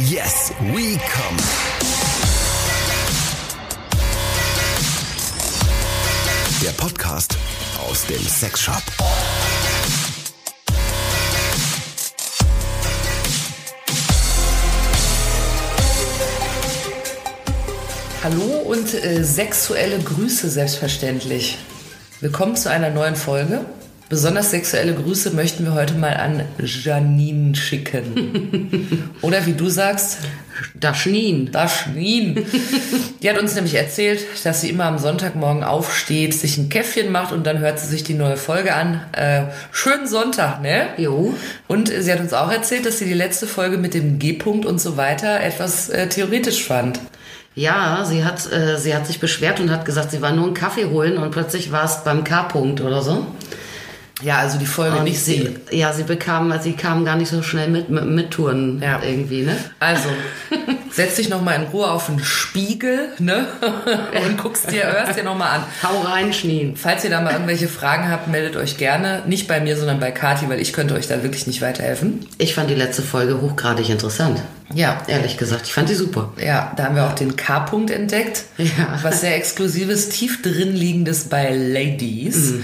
Yes, we come. Der Podcast aus dem Sexshop. Hallo und äh, sexuelle Grüße selbstverständlich. Willkommen zu einer neuen Folge. Besonders sexuelle Grüße möchten wir heute mal an Janine schicken. Oder wie du sagst, Daschnin. Daschnin. Die hat uns nämlich erzählt, dass sie immer am Sonntagmorgen aufsteht, sich ein Käffchen macht und dann hört sie sich die neue Folge an. Äh, schönen Sonntag, ne? Jo. Und sie hat uns auch erzählt, dass sie die letzte Folge mit dem G-Punkt und so weiter etwas äh, theoretisch fand. Ja, sie hat, äh, sie hat sich beschwert und hat gesagt, sie war nur einen Kaffee holen und plötzlich war es beim K-Punkt oder so. Ja, also die Folge Und nicht sie, sehen. ja, sie bekam, sie kam gar nicht so schnell mit, mit, mit Touren Ja. irgendwie, ne? Also, setz dich noch mal in Ruhe auf den Spiegel, ne? Und guckst dir, hörst dir noch mal an. Hau rein, Schnien. Falls ihr da mal irgendwelche Fragen habt, meldet euch gerne. Nicht bei mir, sondern bei Kati, weil ich könnte euch da wirklich nicht weiterhelfen. Ich fand die letzte Folge hochgradig interessant. Ja, Ehrlich gesagt, ich fand die super. ja, da haben wir auch den K-Punkt entdeckt. Ja. Was sehr exklusives, tief drin liegendes bei Ladies.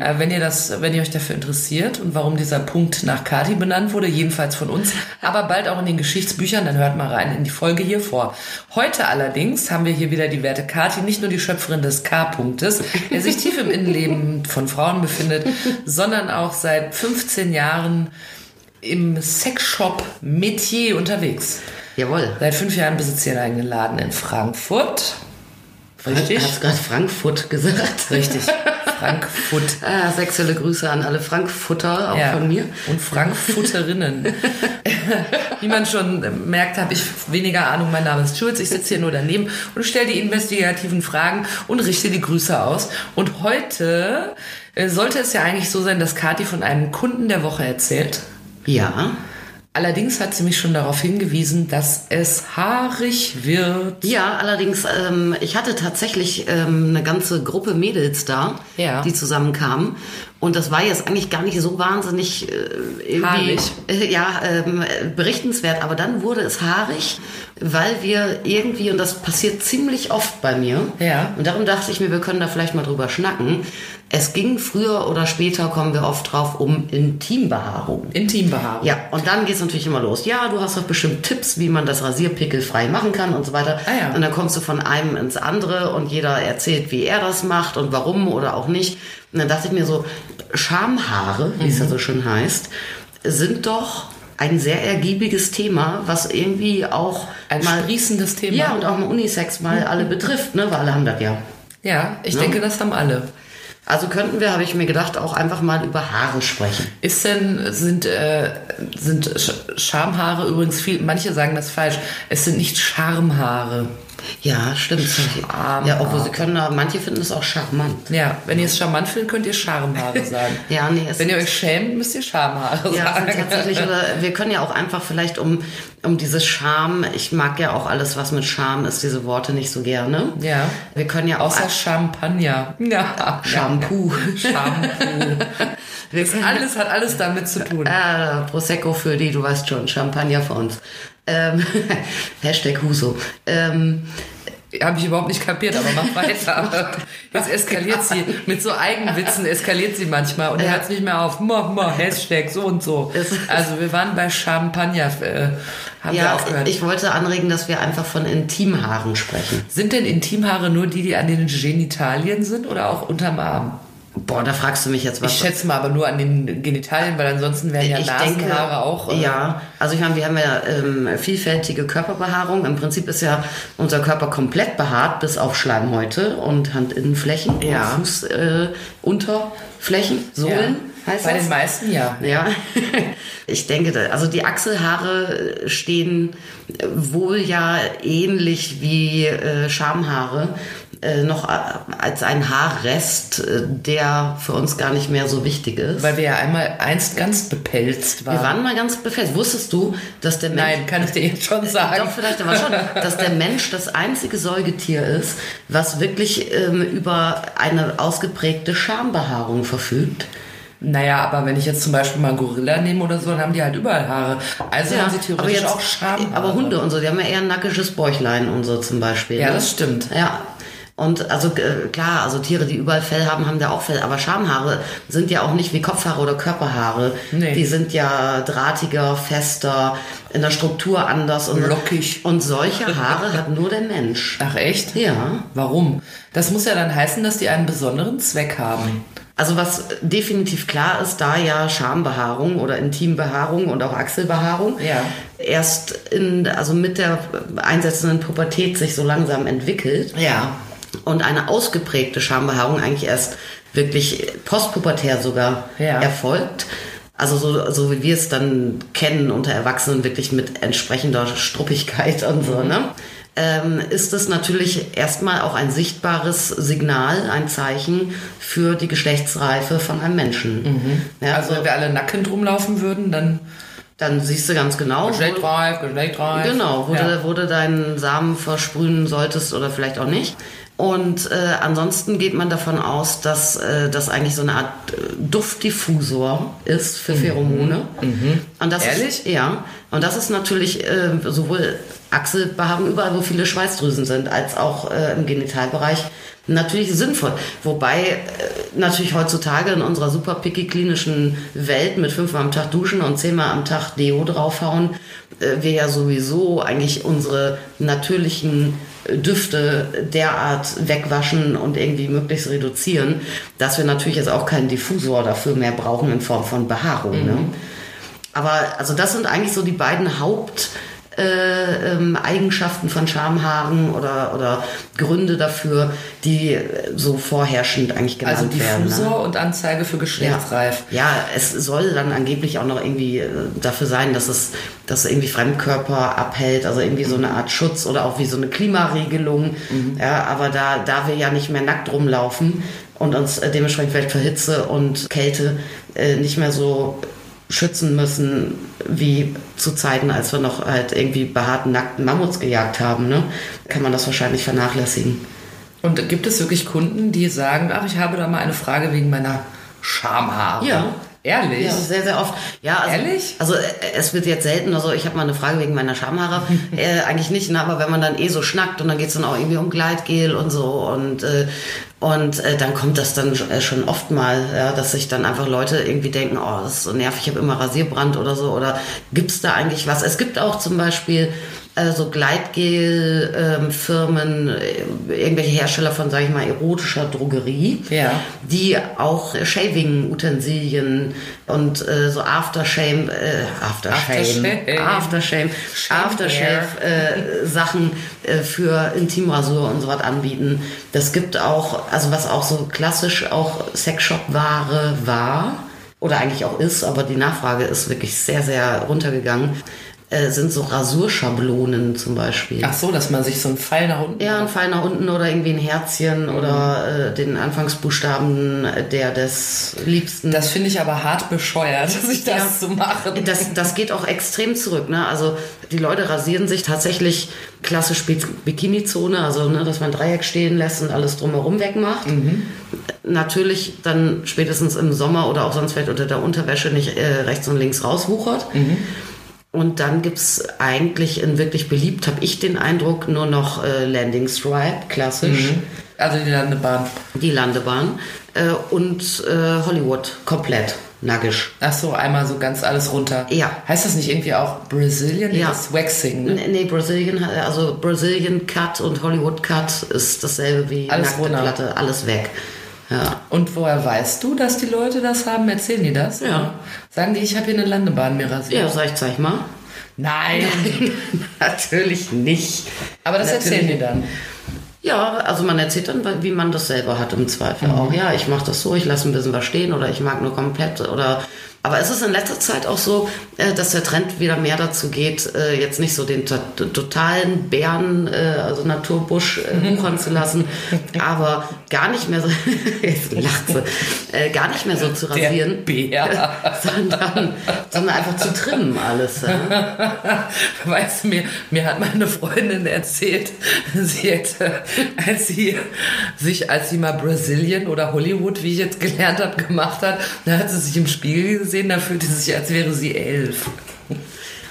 Äh, wenn ihr das, wenn ihr euch dafür interessiert und warum dieser Punkt nach Kati benannt wurde, jedenfalls von uns, aber bald auch in den Geschichtsbüchern, dann hört mal rein in die Folge hier vor. Heute allerdings haben wir hier wieder die werte Kati, nicht nur die Schöpferin des K-Punktes, der sich tief im Innenleben von Frauen befindet, sondern auch seit 15 Jahren im Sexshop Metier unterwegs. Jawohl. Seit fünf Jahren besitzt sie einen eigenen Laden in Frankfurt. Richtig? Hast gerade Frankfurt gesagt? Richtig. Frankfurt. Ah, sexuelle Grüße an alle Frankfurter, auch Ja. von mir. Und Frankfurterinnen. Wie man schon merkt, habe ich weniger Ahnung. Mein Name ist Schulz. Ich sitze hier nur daneben und stelle die investigativen Fragen und richte die Grüße aus. Und heute äh, sollte es ja eigentlich so sein, dass Kathi von einem Kunden der Woche erzählt. Ja. Allerdings hat sie mich schon darauf hingewiesen, dass es haarig wird. Ja, allerdings, ähm, ich hatte tatsächlich ähm, eine ganze Gruppe Mädels da, Ja. die zusammenkamen. Und das war jetzt eigentlich gar nicht so wahnsinnig äh, irgendwie. Äh, ja, ähm, äh, berichtenswert. Aber dann wurde es haarig, weil wir irgendwie, und das passiert ziemlich oft bei mir, Ja. und darum dachte ich mir, wir können da vielleicht mal drüber schnacken. Es ging früher oder später, kommen wir oft drauf, um Intimbehaarung. Intimbehaarung. Ja, und dann geht's natürlich immer los. Ja, du hast doch bestimmt Tipps, wie man das Rasierpickel frei machen kann und so weiter. Ah ja. Und dann kommst du von einem ins andere und jeder erzählt, wie er das macht und warum oder auch nicht. Und dann dachte ich mir so, Schamhaare, wie es Mhm. ja so schön heißt, sind doch ein sehr ergiebiges Thema, was irgendwie auch Ein mal sprießendes Thema. Ja, und auch mal Unisex mal alle betrifft, ne? Weil alle haben das ja. Ja, ich Ja. denke, das haben alle. Also könnten wir, habe ich mir gedacht, auch einfach mal über Haare sprechen. Ist denn, sind, äh, sind Sch Schamhaare übrigens viel, manche sagen das falsch, es sind nicht Schamhaare. Ja, stimmt. Schamhaare. Ja, obwohl sie können, manche finden es auch charmant. Ja, wenn ihr es charmant findet, könnt ihr Schamhaare sagen. Ja, nee, Wenn ihr euch schämt, müsst ihr Schamhaare Ja, sagen. sind tatsächlich, oder wir können ja auch einfach vielleicht um, um dieses Scham, ich mag ja auch alles, was mit Scham ist, diese Worte nicht so gerne. Ja. Wir können ja auch Außer Champagner. Ja. Shampoo. Shampoo. Alles hat alles damit zu tun. äh, Prosecco für die, du weißt schon, Champagner für uns. Ähm, Hashtag Huso. Ähm, Habe ich überhaupt nicht kapiert, aber mach weiter. Jetzt eskaliert sie. Mit so Eigenwitzen eskaliert sie manchmal und Ja. hört nicht mehr auf. Mo, mo, Hashtag so und so. Es- Also wir waren bei Champagner, äh, haben wir ja, aufgehört. ich wollte anregen, dass wir einfach von Intimhaaren sprechen. sind denn Intimhaare nur die, die an den Genitalien sind oder auch unterm Arm? Boah, da fragst du mich jetzt was. Ich schätze mal aber nur an den Genitalien, weil ansonsten wären ja ich Nasenhaare denke, auch. äh, Ja, also ich meine, wir haben ja ähm, vielfältige Körperbehaarung. Im Prinzip ist ja unser Körper komplett behaart, bis auf Schleimhäute und Handinnenflächen Ja. und Fußunterflächen, äh, Unterflächen, Sohlen heißt Bei das. den meisten ja. Ja, ich denke, also die Achselhaare stehen äh, wohl ja ähnlich wie äh, Schamhaare äh, noch äh, als ein Haarrest, äh, der für uns gar nicht mehr so wichtig ist. Weil wir ja einmal einst ganz bepelzt waren. Wir waren mal ganz befestigt. Wusstest du, dass der Mensch. Nein, kann ich dir jetzt schon sagen. Doch, vielleicht aber schon, dass der Mensch das einzige Säugetier ist, was wirklich ähm, über eine ausgeprägte Schambehaarung verfügt. Naja, aber wenn ich jetzt zum Beispiel mal einen Gorilla nehme oder so, dann haben die halt überall Haare. Also haben sie theoretisch auch Schamhaare. Aber Hunde und so, die haben ja eher ein nackiges Bäuchlein und so zum Beispiel. Ja, ne? das stimmt. Ja. Und also äh, klar, also Tiere, die überall Fell haben, haben da auch Fell. Aber Schamhaare sind ja auch nicht wie Kopfhaare oder Körperhaare. Nee. Die sind ja drahtiger, fester, in der Struktur anders und Lockig. Und solche Haare hat nur der Mensch. Ach echt? Ja. Warum? Das muss ja dann heißen, dass die einen besonderen Zweck haben. Also was definitiv klar ist, da ja Schambehaarung oder Intimbehaarung und auch Achselbehaarung Ja. erst in, also mit der einsetzenden Pubertät sich so langsam entwickelt Ja. Und eine ausgeprägte Schambehaarung eigentlich erst wirklich postpubertär sogar Ja. erfolgt. Also so, so wie wir es dann kennen unter Erwachsenen, wirklich mit entsprechender Struppigkeit und so, ne? Ähm, ist es natürlich erstmal auch ein sichtbares Signal, ein Zeichen für die Geschlechtsreife von einem Menschen. Ja, Also wenn wir alle nackend rumlaufen würden, dann dann siehst du ganz genau, wo, Geschlechtreif, Geschlechtreif. Genau, wo, ja. du, wo du deinen Samen versprühen solltest oder vielleicht auch nicht. Und äh, ansonsten geht man davon aus, dass äh, das eigentlich so eine Art äh, Duftdiffusor ist für Pheromone. Und das Mhm. Ehrlich? Ist, ja. Und das ist natürlich äh, sowohl Achselbehaarung, überall wo viele Schweißdrüsen sind, als auch äh, im Genitalbereich natürlich sinnvoll. Wobei äh, natürlich heutzutage in unserer super picky klinischen Welt mit fünfmal am Tag duschen und zehnmal am Tag Deo draufhauen, äh, wir ja sowieso eigentlich unsere natürlichen Düfte derart wegwaschen und irgendwie möglichst reduzieren, dass wir natürlich jetzt auch keinen Diffusor dafür mehr brauchen in Form von Behaarung. Ne? Aber also das sind eigentlich so die beiden Haupt äh, ähm, Eigenschaften von Schamhaaren oder, oder Gründe dafür, die so vorherrschend eigentlich genannt Also werden. Ne? Diffusor und Anzeige für geschlechtsreif. Ja, es soll dann angeblich auch noch irgendwie äh, dafür sein, dass es, dass irgendwie Fremdkörper abhält, also irgendwie so eine Art Schutz oder auch wie so eine Klimaregelung. Ja, aber da, da wir ja nicht mehr nackt rumlaufen und uns äh, dementsprechend vielleicht vor Hitze und Kälte äh, nicht mehr so schützen müssen wie zu Zeiten, als wir noch halt irgendwie behaarten, nackten Mammuts gejagt haben, ne? kann man das wahrscheinlich vernachlässigen. Und gibt es wirklich Kunden, die sagen, ach, ich habe da mal eine Frage wegen meiner Schamhaare? Ja. Ehrlich? Ja, sehr, sehr oft. Ja, also, Ehrlich? Also äh, es wird jetzt selten, also ich habe mal eine Frage wegen meiner Schamhaare. äh, eigentlich nicht, ne? aber wenn man dann eh so schnackt und dann geht's dann auch irgendwie um Gleitgel und so und äh, und äh, dann kommt das dann äh, schon oft mal, ja, dass sich dann einfach Leute irgendwie denken, oh, das ist so nervig, ich habe immer Rasierbrand oder so. Oder gibt's da eigentlich was? Es gibt auch zum Beispiel äh, so Gleitgel-Firmen, äh, irgendwelche Hersteller von, sage ich mal, erotischer Drogerie, Ja. die auch Shaving-Utensilien und äh, so Aftershave, äh, Aftershave, Aftershave. Aftershave, Shave Aftershave-Sachen äh, für Intimrasur und so was anbieten. Das gibt auch, also was auch so klassisch auch Sexshop-Ware war oder eigentlich auch ist, aber die Nachfrage ist wirklich sehr, sehr runtergegangen, äh, sind so Rasurschablonen zum Beispiel. Ach so, dass man sich so einen Pfeil nach unten Ja, ein Pfeil nach unten oder irgendwie ein Herzchen oder äh, den Anfangsbuchstaben der des Liebsten. Das finde ich aber hart bescheuert, sich das Ja. zu machen. Das, das geht auch extrem zurück. Ne? Also die Leute rasieren sich tatsächlich klassisch Bi- Bikini-Zone, also ne, dass man Dreieck stehen lässt und alles drumherum wegmacht. Natürlich dann spätestens im Sommer oder auch sonst vielleicht unter der Unterwäsche nicht äh, rechts und links rauswuchert. Und dann gibt's eigentlich in wirklich beliebt, habe ich den Eindruck, nur noch äh, Landing Stripe, klassisch, Also die Landebahn. die Landebahn äh, und äh, Hollywood komplett naggisch. Ach so, einmal so ganz alles runter. Ja. Heißt das nicht irgendwie auch Brazilian? Ja. Das Waxing, ne? Nee, nee, Brazilian, also Brazilian Cut und Hollywood Cut ist dasselbe wie Alles nackte runter. Platte, alles weg. Ja. Und woher weißt du, dass die Leute das haben? Erzählen die das? Ja. Sagen die, ich habe hier eine Landebahn mir rasiert? Ja, sag ich, zeig mal. Nein. Natürlich nicht. Aber das Natürlich. erzählen die dann. Ja, also man erzählt dann, wie man das selber hat im Zweifel Mhm. auch. Ja, ich mache das so, ich lasse ein bisschen was stehen oder ich mag nur komplett oder Aber es ist in letzter Zeit auch so, äh, dass der Trend wieder mehr dazu geht, äh, jetzt nicht so den to totalen Bären, äh, also Naturbusch wuchern zu lassen, aber gar nicht mehr so, jetzt lacht sie, gar nicht mehr so zu rasieren, Bär. sondern, sondern einfach zu trimmen alles. Ja. Weißt du, mir, mir hat meine Freundin erzählt, sie hätte, als sie sich, als sie mal Brasilien oder Hollywood, wie ich jetzt gelernt habe, gemacht hat, da hat sie sich im Spiegel gesehen, da fühlte sie sich, als wäre sie elf.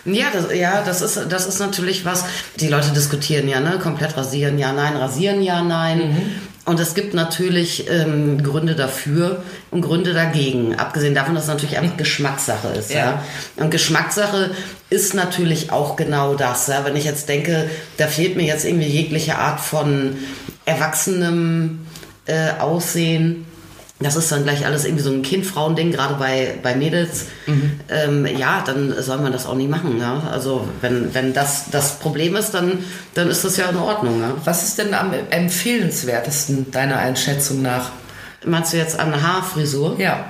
Ja, das, ja, das ist, das ist natürlich was, die Leute diskutieren ja, ne? Komplett rasieren, ja, nein, rasieren, ja, nein. Mhm. Und es gibt natürlich ähm, Gründe dafür und Gründe dagegen. Abgesehen davon, dass es natürlich einfach Geschmackssache ist. Ja. ja. Und Geschmackssache ist natürlich auch genau das. Ja. Wenn ich jetzt denke, da fehlt mir jetzt irgendwie jegliche Art von erwachsenem äh, Aussehen das ist dann gleich alles irgendwie so ein Kind-Frauen-Ding, gerade bei, bei Mädels. Mhm. Ähm, ja, dann soll man das auch nicht machen. Ja? Also wenn, wenn das das Problem ist, dann, dann ist das ja in Ordnung. Ja? Was ist denn am empfehlenswertesten deiner Einschätzung nach? Meinst du jetzt an Haarfrisur? Ja.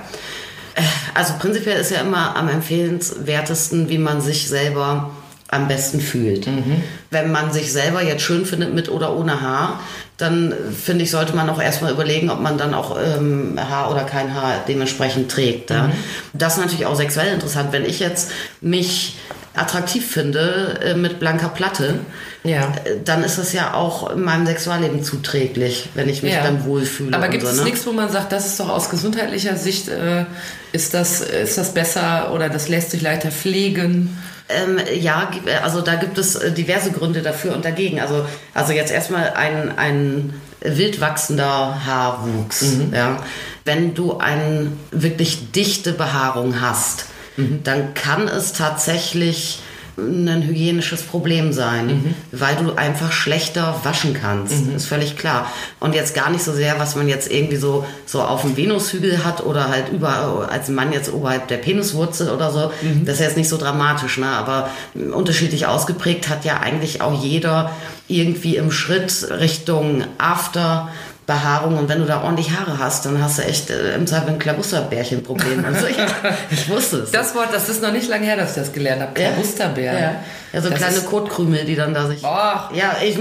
Äh, also prinzipiell ist ja immer am empfehlenswertesten, wie man sich selber am besten fühlt. Mhm. Wenn man sich selber jetzt schön findet mit oder ohne Haar, dann finde ich, sollte man auch erstmal überlegen, ob man dann auch ähm, Haar oder kein Haar dementsprechend trägt. Ja? Mhm. Das ist natürlich auch sexuell interessant. Wenn ich jetzt mich attraktiv finde äh, mit blanker Platte, ja. Äh, dann ist das ja auch meinem Sexualleben zuträglich, wenn ich mich ja. dann wohlfühle. Aber gibt so, es ne? nichts, wo man sagt, das ist doch aus gesundheitlicher Sicht, äh, ist, das, ist das besser oder das lässt sich leichter pflegen? Ähm, ja, also da gibt es äh, diverse Gründe dafür und dagegen. Also, also jetzt erstmal ein, ein wild wachsender Haarwuchs. Mhm. Ja. Wenn du eine wirklich dichte Behaarung hast, mhm. dann kann es tatsächlich ein hygienisches Problem sein, mhm. weil du einfach schlechter waschen kannst. Mhm. Ist völlig klar. Und jetzt gar nicht so sehr, was man jetzt irgendwie so, so auf dem Venushügel hat oder halt über, als Mann jetzt oberhalb der Peniswurzel oder so. Mhm. Das ist jetzt nicht so dramatisch, ne? Aber unterschiedlich ausgeprägt hat ja eigentlich auch jeder irgendwie im Schritt Richtung After Behaarung und wenn du da ordentlich Haare hast, dann hast du echt äh, im Zweifel ein Klabusterbärchen-Problem. Also ich, ich, wusste es. Das Wort, das ist noch nicht lange her, dass ich das gelernt habe. Klabusterbär. Ja. ja. so das kleine Kotkrümel, die dann da sich. Oh. Ja, ich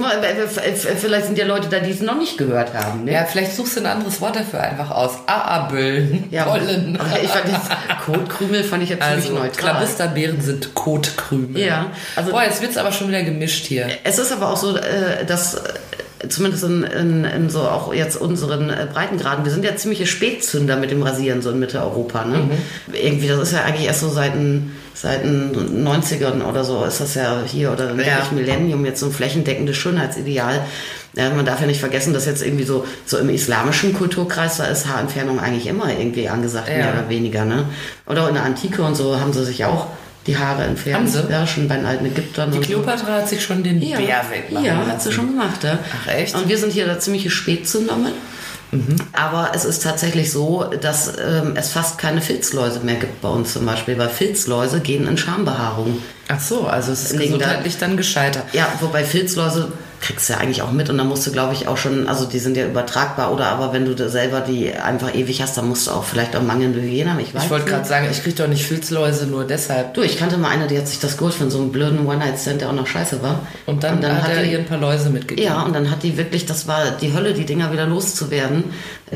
vielleicht sind ja Leute da, die es noch nicht gehört haben. Ne? Ja, vielleicht suchst du ein anderes Wort dafür einfach aus. Aabeln. Ja, Pollen. ich fand das Kotkrümel fand ich jetzt also, ziemlich neutral. Klabusterbären sind Kotkrümel. Ja. Also, Boah, jetzt wird es aber schon wieder gemischt hier. Es ist aber auch so, äh, dass zumindest in, in, in, so auch jetzt unseren äh, Breitengraden, wir sind ja ziemliche Spätzünder mit dem Rasieren so in Mitteleuropa. Ne? Mhm. Irgendwie, das ist ja eigentlich erst so seit den, seit den 90ern oder so ist das ja hier oder ja. Millennium jetzt so ein flächendeckendes Schönheitsideal. Ja, man darf ja nicht vergessen, dass jetzt irgendwie so, so im islamischen Kulturkreis, da ist Haarentfernung eigentlich immer irgendwie angesagt, ja. mehr oder weniger. Ne? Oder in der Antike und so haben sie sich auch die Haare entfernt. Sie? Ja, schon bei den alten Ägyptern. Die Kleopatra so. hat sich schon den ja. Bär wegmachen Ja, hat sie schon gemacht. Ja. Ach echt? Und wir sind hier da ziemliche Spätzünder mit. Mhm. Aber es ist tatsächlich so, dass ähm, es fast keine Filzläuse mehr gibt bei uns zum Beispiel, weil Filzläuse gehen in Schambehaarung. Ach so, also es ist gesundheitlich da, dann gescheitert. Ja, wobei Filzläuse kriegst du ja eigentlich auch mit und dann musst du, glaube ich, auch schon, also die sind ja übertragbar oder aber wenn du selber die einfach ewig hast, dann musst du auch vielleicht auch mangelnde Hygiene haben. Ich, ich wollte gerade sagen, ich kriege doch nicht Filzläuse nur deshalb. Du, ich kannte mal eine, die hat sich das geholt von so einem blöden One-Night-Stand, der auch noch scheiße war. Und dann, und dann hat, hat er ihr ein paar Läuse mitgegeben. Ja, und dann hat die wirklich, das war die Hölle, die Dinger wieder loszuwerden.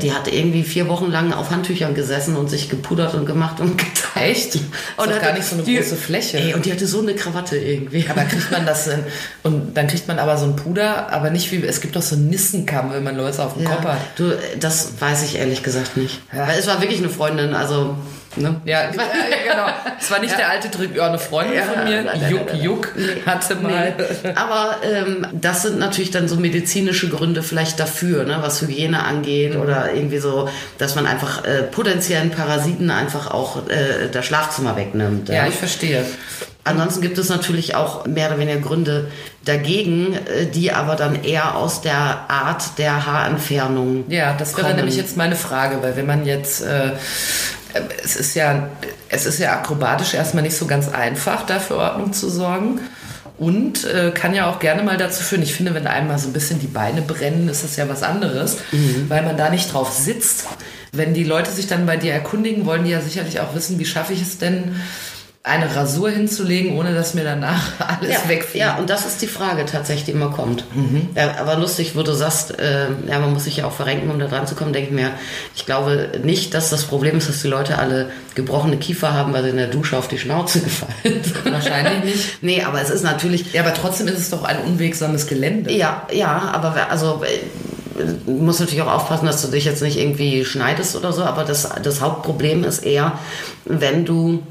Die hat irgendwie vier Wochen lang auf Handtüchern gesessen und sich gepudert und gemacht und geteilt. Echt? Und hat gar nicht so eine die, große Fläche. Ey, und die hatte so eine Krawatte irgendwie. Aber kriegt man das in, und dann kriegt man aber so ein Puder, aber nicht wie, es gibt doch so einen Nissenkamm, wenn man Läuse auf dem ja, Kopf hat. Du, das weiß ich ehrlich gesagt nicht. Ja. Weil es war wirklich eine Freundin, also Ne? Ja, genau. Es war nicht ja. der alte Trick, ja, eine Freundin ja, von mir, nein, nein, Juck, nein, Juck, hatte mal. Nee. Aber ähm, das sind natürlich dann so medizinische Gründe vielleicht dafür, ne, was Hygiene angeht mhm. oder irgendwie so, dass man einfach äh, potenziellen Parasiten einfach auch äh, das Schlafzimmer wegnimmt. Ja, ja ich verstehe. Ansonsten gibt es natürlich auch mehr oder weniger Gründe dagegen, äh, die aber dann eher aus der Art der Haarentfernung. Ja, das wäre nämlich jetzt meine Frage, weil wenn man jetzt äh, es ist ja, es ist ja akrobatisch erstmal nicht so ganz einfach, da für Ordnung zu sorgen. Und äh, kann ja auch gerne mal dazu führen, ich finde, wenn einmal so ein bisschen die Beine brennen, ist das ja was anderes, mhm. weil man da nicht drauf sitzt. wenn die Leute sich dann bei dir erkundigen, wollen die ja sicherlich auch wissen, wie schaffe ich es denn, eine Rasur hinzulegen, ohne dass mir danach alles ja, wegfliegt. Ja, und das ist die Frage tatsächlich, die immer kommt. Ja, aber lustig, wo du sagst, äh, ja, man muss sich ja auch verrenken, um da dran zu kommen, denke ich mir, ich glaube nicht, dass das Problem ist, dass die Leute alle gebrochene Kiefer haben, weil sie in der Dusche auf die Schnauze gefallen sind. Wahrscheinlich nicht. Nee, aber es ist natürlich, Ja, aber trotzdem ist es doch ein unwegsames Gelände. ja, ja, aber also äh, du musst natürlich auch aufpassen, dass du dich jetzt nicht irgendwie schneidest oder so, aber das, das Hauptproblem ist eher, wenn du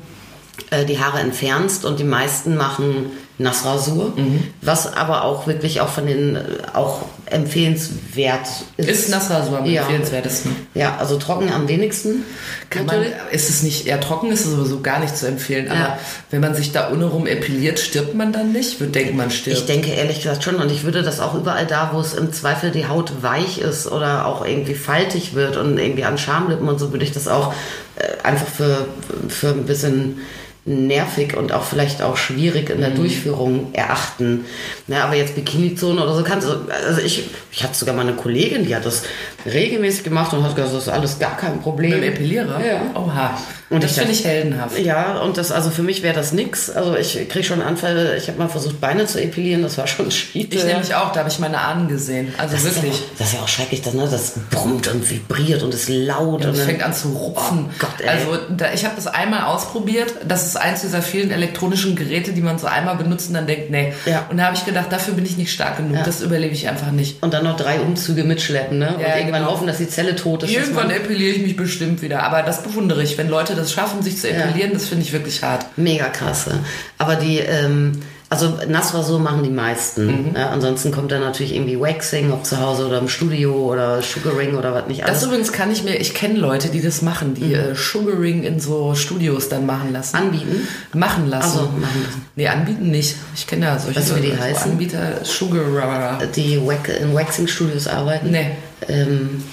äh, die Haare entfernst und die meisten machen Nassrasur, was aber auch wirklich auch von den äh, auch empfehlenswert ist. Ist Nassrasur am Ja. empfehlenswertesten. Ja, also trocken am wenigsten. Kann man, ist es nicht eher trocken, ist es sowieso gar nicht zu empfehlen. Aber Ja. wenn man sich da ohne rum epiliert, stirbt man dann nicht? Ich würde denken, man stirbt. Ich denke ehrlich gesagt schon und ich würde das auch überall da, wo es im Zweifel die Haut weich ist oder auch irgendwie faltig wird und irgendwie an Schamlippen und so, würde ich das auch äh, einfach für, für ein bisschen nervig und auch vielleicht auch schwierig in der Durchführung erachten. Na, aber jetzt Bikini-Zone oder so kannst du, also ich, ich hatte sogar mal eine Kollegin, die hat das regelmäßig gemacht und hat gesagt, das ist alles gar kein Problem. Mit dem Epilierer? Ja. Oha. Und das finde ich heldenhaft. Ja, und das, also für mich wäre das nix. Also ich kriege schon Anfälle, ich habe mal versucht, Beine zu epilieren, das war schon schief. Ich nämlich auch, da habe ich meine Ahnen gesehen. Also Das ist, ja wirklich. auch, das ist ja auch schrecklich, das, ne? das brummt und vibriert und ist laut. Und und es fängt an zu rupfen. Oh Gott, ey. also da, ich habe das einmal ausprobiert. Das ist eins dieser vielen elektronischen Geräte, die man so einmal benutzt und dann denkt, nee. Ja. Und da habe ich gedacht, dafür bin ich nicht stark genug. Das überlebe ich einfach nicht. und dann noch drei Umzüge mitschleppen, ne? Ja, irgendwann genau. hoffen, dass die Zelle tot ist. Irgendwann epiliere ich mich bestimmt wieder. Aber das bewundere ich. Wenn Leute das schaffen, sich zu epilieren, das finde ich wirklich hart. Mega krasse. Aber die, ähm, also Nassrasur machen die meisten. Mhm. Ja, ansonsten kommt dann natürlich irgendwie Waxing, ob zu Hause oder im Studio oder Sugaring oder was nicht Das alles. übrigens kann ich mir, ich kenne Leute, die das machen, die Mhm. äh, Sugaring in so Studios dann machen lassen. Anbieten? Machen lassen. Ach so, machen lassen. Nee, anbieten nicht. Ich kenne ja solche Weißt du, wie die so heißen? Anbieter, Sugarer. die in Waxing-Studios arbeiten. Nee. Ähm,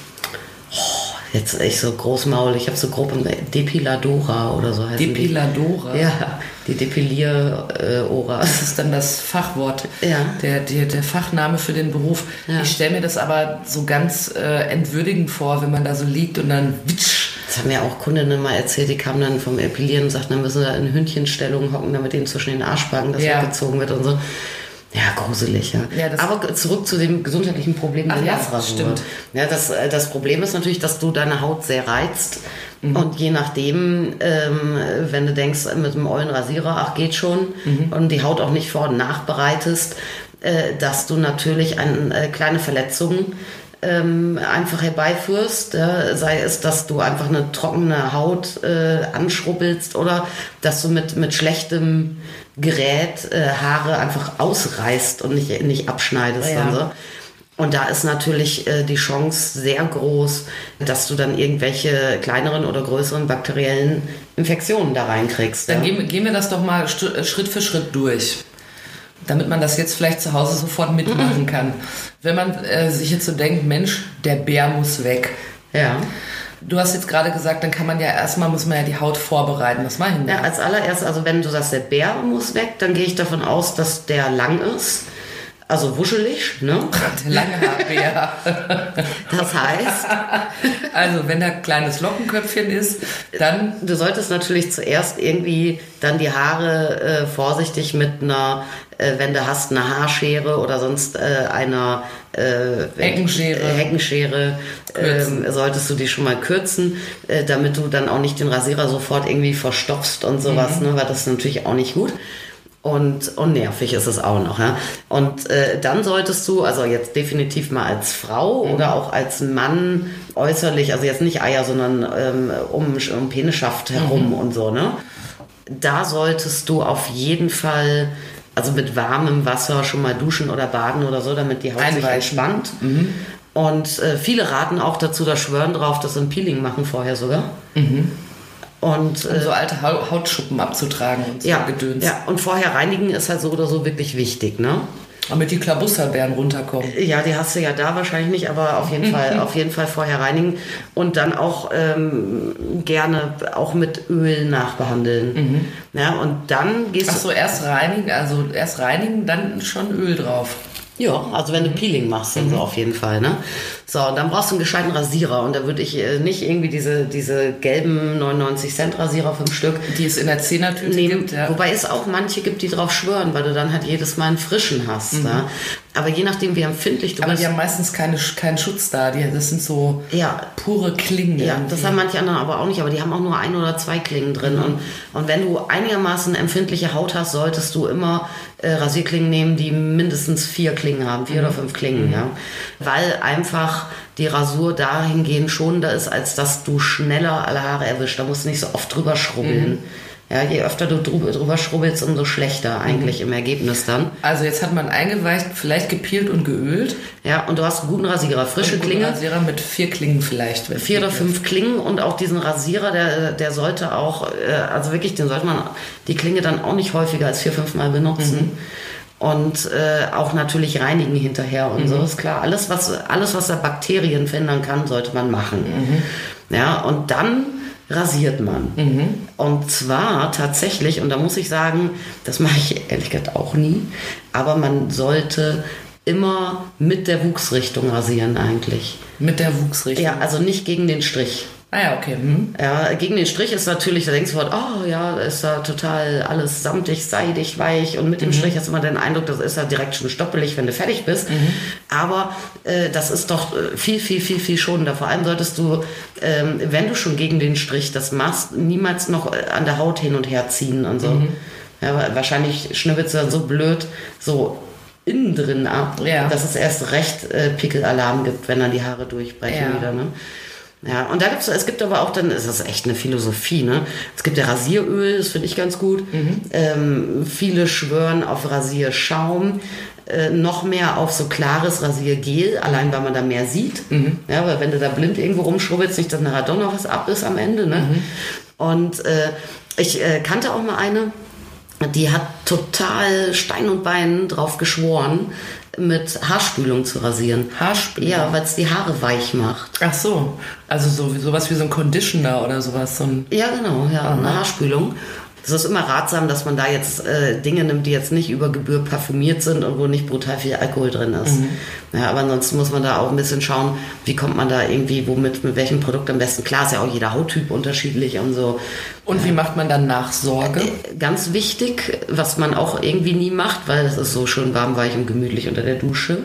oh, jetzt echt so großmaul. Ich habe so Gruppen, Depiladora oder so die. Depiladora. Ja, die Depilier-Ora. Das ist dann das Fachwort, Ja. der, der, der Fachname für den Beruf. Ja. Ich stelle mir das aber so ganz äh, entwürdigend vor, wenn man da so liegt und dann witsch. Das haben mir auch Kundinnen mal erzählt, die kamen dann vom Epilieren und sagten, dann müssen sie da in Hündchenstellung hocken, damit ihnen zwischen den Arschbacken das Ja. weggezogen wird und so. Ja, gruselig, ja. Ja, Aber zurück zu dem gesundheitlichen Problem der ja, Nassrasur. stimmt. Ja, das, äh, das Problem ist natürlich, dass du deine Haut sehr reizt. Mhm. Und je nachdem, ähm, wenn du denkst, mit einem ollen Rasierer, ach geht schon, Mhm. und die Haut auch nicht vor und nachbereitest, äh, dass du natürlich eine äh, kleine Verletzung ähm, einfach herbeiführst, ja, sei es, dass du einfach eine trockene Haut äh, anschrubbelst oder dass du mit, mit schlechtem Gerät äh, Haare einfach ausreißt und nicht, nicht abschneidest. Ja. Und, so. und da ist natürlich äh, die Chance sehr groß, dass du dann irgendwelche kleineren oder größeren bakteriellen Infektionen da reinkriegst. Dann ja. gehen, gehen wir das doch mal äh, Schritt für Schritt durch. Damit man das jetzt vielleicht zu Hause sofort mitmachen kann. Wenn man äh, sich jetzt so denkt, Mensch, der Bär muss weg. ja. Du hast jetzt gerade gesagt, dann kann man ja erstmal, muss man ja die Haut vorbereiten. Was machen Ja, wir? als allererstes, also wenn du sagst, der Bär muss weg, dann gehe ich davon aus, dass der lang ist. Also wuschelig, ne? Lange Haarbär. Das heißt, Also, wenn da ein kleines Lockenköpfchen ist, dann du solltest natürlich zuerst irgendwie dann die Haare äh, vorsichtig mit einer, äh, wenn du hast, eine Haarschere oder sonst äh, einer äh, Heckenschere. äh, Heckenschere ähm, solltest du die schon mal kürzen, äh, damit du dann auch nicht den Rasierer sofort irgendwie verstopfst und sowas, Mhm. ne, weil das ist natürlich auch nicht gut. Und, und nervig ist es auch noch. Ja? Und äh, dann solltest du, also jetzt definitiv mal als Frau Mhm. oder auch als Mann äußerlich, also jetzt nicht Eier, sondern ähm, um, um Penischaft herum Mhm. und so, ne? Da solltest du auf jeden Fall, also mit warmem Wasser schon mal duschen oder baden oder so, damit die Haut sich Einweichen. entspannt. Und äh, viele raten auch dazu, da schwören drauf, dass sie ein Peeling machen vorher sogar. Und um äh, so alte Hau- Hautschuppen abzutragen und so ja, Gedöns. ja, und vorher reinigen ist halt so oder so wirklich wichtig, ne? Damit die Klabusserbären runterkommen. Ja, die hast du ja da wahrscheinlich nicht, aber auf jeden Fall, auf jeden Fall vorher reinigen und dann auch ähm, gerne auch mit Öl nachbehandeln. Ja, und dann gehst Ach du. so, erst reinigen, also erst reinigen, dann schon Öl drauf. Ja, also wenn du Peeling machst, dann so auf jeden Fall, ne? So, und dann brauchst du einen gescheiten Rasierer. Und da würde ich äh, nicht irgendwie diese, diese gelben 99 Cent Rasierer fünf Stück Die es in der Zehnertüte nehmen. gibt. Ja. Wobei es auch manche gibt, die drauf schwören, weil du dann halt jedes Mal einen frischen hast. Ja? Aber je nachdem, wie empfindlich du Mhm. Aber bist. die haben meistens keine, keinen Schutz da. Die, das sind so Ja. pure Klingen. Ja, irgendwie. das haben manche anderen aber auch nicht, aber die haben auch nur ein oder zwei Klingen drin. Mhm. Und, und wenn du einigermaßen empfindliche Haut hast, solltest du immer äh, Rasierklingen nehmen, die mindestens vier Klingen haben, vier Mhm. oder fünf Klingen, ja. Weil einfach die Rasur dahingehend schonender ist, als dass du schneller alle Haare erwischt. Da musst du nicht so oft drüber schrubbeln. Mhm. Ja, je öfter du drüber, schrubbelst, umso schlechter eigentlich Mhm. im Ergebnis dann. Also jetzt hat man eingeweicht, vielleicht gepielt und geölt. Ja, und du hast einen guten Rasierer, frische Einen guten Klinge. Rasierer mit vier Klingen vielleicht. vier oder fünf Klingen und auch diesen Rasierer, der, der sollte auch, äh, also wirklich, den sollte man die Klinge dann auch nicht häufiger als vier, fünf Mal benutzen. Und äh, auch natürlich reinigen hinterher und so, ist klar. Alles was, alles, was da Bakterien verhindern kann, sollte man machen. Ja, und dann rasiert man. Und zwar tatsächlich, und da muss ich sagen, das mache ich ehrlich gesagt auch nie, aber man sollte immer mit der Wuchsrichtung rasieren eigentlich. Mit der Wuchsrichtung. Ja, also nicht gegen den Strich. Ah ja, okay. Hm. Ja, gegen den Strich ist natürlich, da denkst du, oh ja, da ist da total alles samtig, seidig, weich und mit dem Strich hast du immer den Eindruck, das ist ja direkt schon stoppelig, wenn du fertig bist. Aber äh, das ist doch äh, viel, viel, viel, viel schonender. Vor allem solltest du, ähm, wenn du schon gegen den Strich das machst, niemals noch äh, an der Haut hin und her ziehen und so. Ja, weil wahrscheinlich schnibbelst du dann so blöd, so innen drin ab, Ja. dass es erst recht äh, Pickelalarm gibt, wenn dann die Haare durchbrechen Ja. wieder. Ne? Ja, und da gibt's, es gibt aber auch dann, es ist echt eine Philosophie, ne? Es gibt ja Rasieröl, das finde ich ganz gut. Ähm, viele schwören auf Rasierschaum, äh, noch mehr auf so klares Rasiergel, allein weil man da mehr sieht. Ja, weil wenn du da blind irgendwo rumschrubbelst, nicht, dass nachher doch noch was ab ist am Ende, ne? Und äh, ich äh, kannte auch mal eine, die hat total Stein und Bein drauf geschworen, mit Haarspülung zu rasieren. Haarspülung? Ja, weil es die Haare weich macht. Ach so. Also so, sowas wie so ein Conditioner oder sowas. So ein, Ja, genau, ja, eine Haarspülung. Es ist immer ratsam, dass man da jetzt äh, Dinge nimmt, die jetzt nicht über Gebühr parfümiert sind und wo nicht brutal viel Alkohol drin ist. Ja, aber ansonsten muss man da auch ein bisschen schauen, wie kommt man da irgendwie, womit, mit welchem Produkt am besten. Klar ist ja auch jeder Hauttyp unterschiedlich und so. und wie macht man dann Nachsorge? Ganz wichtig, was man auch irgendwie nie macht, weil es ist so schön warm, weich und gemütlich unter der Dusche.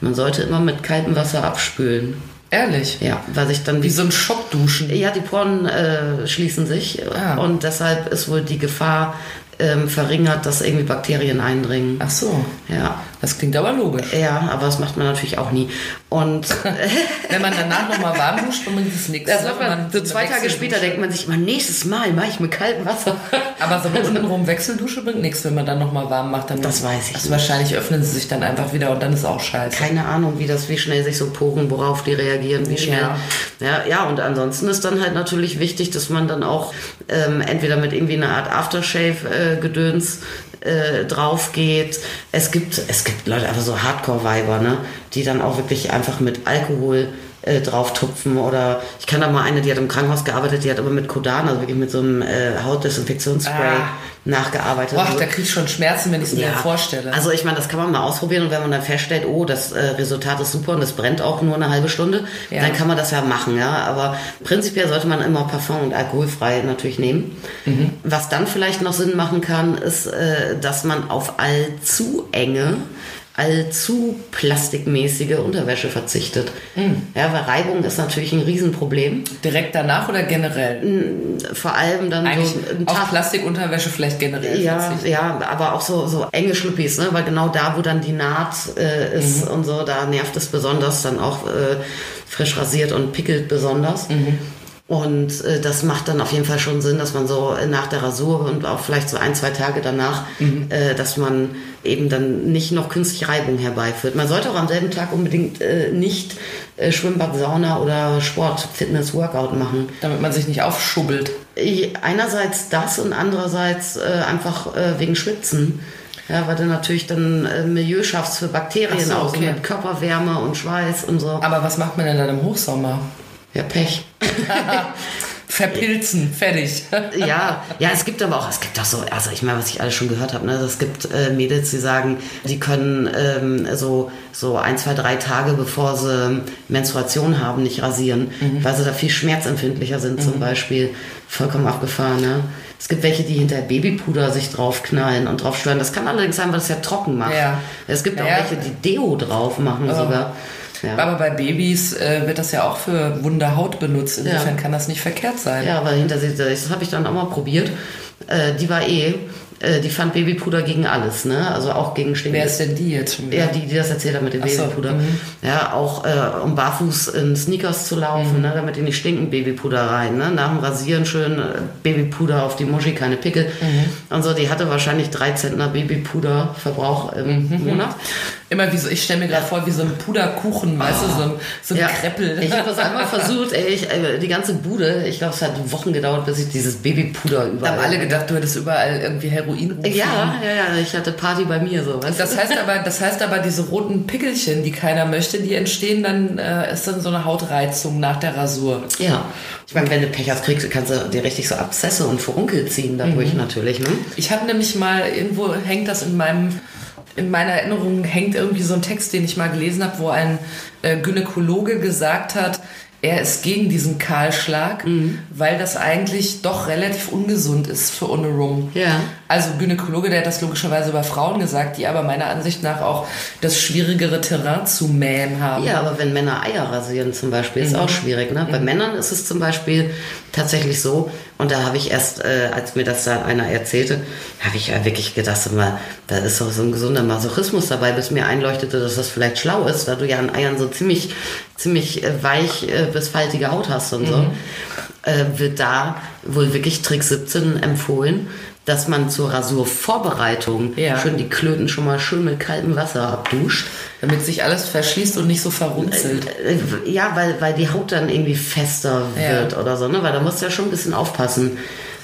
Man sollte immer mit kaltem Wasser abspülen. Ehrlich? Ja, weil sich dann Wie so ein Schockduschen. Ja, die Poren äh, schließen sich Ah. und deshalb ist wohl die Gefahr ähm, verringert, dass irgendwie Bakterien eindringen. Ach so. Ja. Das klingt aber logisch. Ja, aber das macht man natürlich auch nie. Und Wenn man danach nochmal warm duscht, bringt es nichts. das macht Wenn man, so zwei Tage später denkt man sich, mal nächstes Mal mache ich mit kaltem Wasser. Aber so eine untenrum Wechseldusche bringt nichts, wenn man dann nochmal warm macht. Dann Das weiß ich Also nicht. wahrscheinlich öffnen sie sich dann einfach wieder und dann ist auch scheiße. Keine Ahnung, wie das, wie schnell sich so Poren, worauf die reagieren, wie schnell. Ja. Ja, ja, und ansonsten ist dann halt natürlich wichtig, dass man dann auch ähm, entweder mit irgendwie einer Art Aftershave-Gedöns äh, drauf geht. Es gibt, es gibt Leute, einfach so Hardcore-Weiber, ne, die dann auch wirklich einfach mit Alkohol äh, drauf tupfen oder ich kann da mal eine, die hat im Krankenhaus gearbeitet, die hat aber mit Kodan, also wirklich mit so einem äh, Hautdesinfektionsspray Ah. nachgearbeitet. Also- da krieg ich schon Schmerzen, wenn ich es mir vorstelle. also ich meine, das kann man mal ausprobieren und wenn man dann feststellt, oh, das äh, Resultat ist super und es brennt auch nur eine halbe Stunde, Ja. dann kann man das ja machen, ja. Aber prinzipiell sollte man immer Parfum und alkoholfrei natürlich nehmen. Mhm. Was dann vielleicht noch Sinn machen kann, ist, äh, dass man auf allzu enge allzu plastikmäßige Unterwäsche verzichtet. Mhm. Ja, weil Reibung ist natürlich ein Riesenproblem. Direkt danach oder generell? Vor allem dann Eigentlich so ein auf Tag Plastikunterwäsche vielleicht generell. Ja, verzichten. ja, aber auch so, so enge Schlüppis, ne? weil genau da, wo dann die Naht äh, ist Mhm. und so, da nervt es besonders, dann auch äh, frisch rasiert und pickelt besonders. Mhm. Und äh, das macht dann auf jeden Fall schon Sinn, dass man so nach der Rasur und auch vielleicht so ein, zwei Tage danach, Mhm. äh, dass man eben dann nicht noch künstlich Reibung herbeiführt. Man sollte auch am selben Tag unbedingt äh, nicht äh, Schwimmbad, Sauna oder Sport, Fitness, Workout machen. Damit man sich nicht aufschubbelt. Einerseits das und andererseits äh, einfach äh, wegen Schwitzen. Ja, weil du natürlich dann äh, Milieu schaffst für Bakterien so, auch, so mit Körperwärme und Schweiß und so. Aber was macht man denn dann im Hochsommer? Ja, Pech. Verpilzen, fertig. ja, ja, es gibt aber auch, es gibt auch so, also ich meine, was ich alles schon gehört habe, ne, es gibt äh, Mädels, die sagen, die können ähm, so, so ein, zwei, drei Tage bevor sie Menstruation haben, nicht rasieren, Mhm. weil sie da viel schmerzempfindlicher sind zum Beispiel. Vollkommen abgefahren, ne? Es gibt welche, die hinter Babypuder sich draufknallen und drauf steuern. Das kann allerdings sein, weil es ja trocken macht. Ja. Es gibt auch Ja. welche, die Deo drauf machen sogar. Ja. Aber bei Babys äh, wird das ja auch für wunde Haut benutzt. Insofern Ja. kann das nicht verkehrt sein. Ja, aber hinter sie, das habe ich dann auch mal probiert. Äh, die war eh, äh, die fand Babypuder gegen alles, ne? Also auch gegen Wer Stinken. ist denn die jetzt schon wieder? Ja, die, die das erzählt hat mit dem Ach so, Babypuder. mhm. Ja, auch äh, um barfuß in Sneakers zu Mhm. laufen, ne, damit die nicht stinken, Babypuder rein. Ne? Nach dem Rasieren schön äh, Babypuder auf die Muschi, keine Pickel. Mhm. Und so, die hatte wahrscheinlich drei Zentner Babypuderverbrauch im Mhm. Monat. Immer wie so, ich stelle mir gerade vor, wie so ein Puderkuchen, weißt du, so ein, so ein Ja. Kreppel. Ich habe das einmal versucht, ey, ich, äh, die ganze Bude, ich glaube, es hat Wochen gedauert, bis ich dieses Babypuder überall... haben alle gedacht, du hättest überall irgendwie Heroin rumfliegen. ja, ja, ja, ich hatte Party bei mir, so, weißt Das heißt aber, das heißt aber, diese roten Pickelchen, die keiner möchte, die entstehen dann, äh, ist dann so eine Hautreizung nach der Rasur. Ja. Ich meine, wenn du Pech hast, kriegst, kannst du dir richtig so Abszesse und Furunkel ziehen dadurch Mhm. natürlich, ne? Ich habe nämlich mal, irgendwo hängt das in meinem, in meiner Erinnerung hängt irgendwie so ein Text, den ich mal gelesen habe, wo ein äh, Gynäkologe gesagt hat, er ist gegen diesen Kahlschlag, weil das eigentlich doch relativ ungesund ist für ohne Rum. Ja. Also Gynäkologe, der hat das logischerweise über Frauen gesagt, die aber meiner Ansicht nach auch das schwierigere Terrain zu mähen haben. Ja, aber wenn Männer Eier rasieren zum Beispiel, ist auch schwierig. Ne? Bei Männern ist es zum Beispiel tatsächlich so, und da habe ich erst, äh, als mir das da einer erzählte, habe ich ja wirklich gedacht, mal, da ist doch so ein gesunder Masochismus dabei, bis mir einleuchtete, dass das vielleicht schlau ist, weil du ja an Eiern so ziemlich, ziemlich äh, weich äh, bis faltige Haut hast und so. Äh, wird da wohl wirklich Trick 17 empfohlen, dass man zur Rasurvorbereitung Ja. schön die Klöten schon mal schön mit kaltem Wasser abduscht. Damit sich alles verschließt und nicht so verrunzelt. Äh, Ja, weil, weil die Haut dann irgendwie fester Ja. wird oder so, ne? Weil da musst du ja schon ein bisschen aufpassen,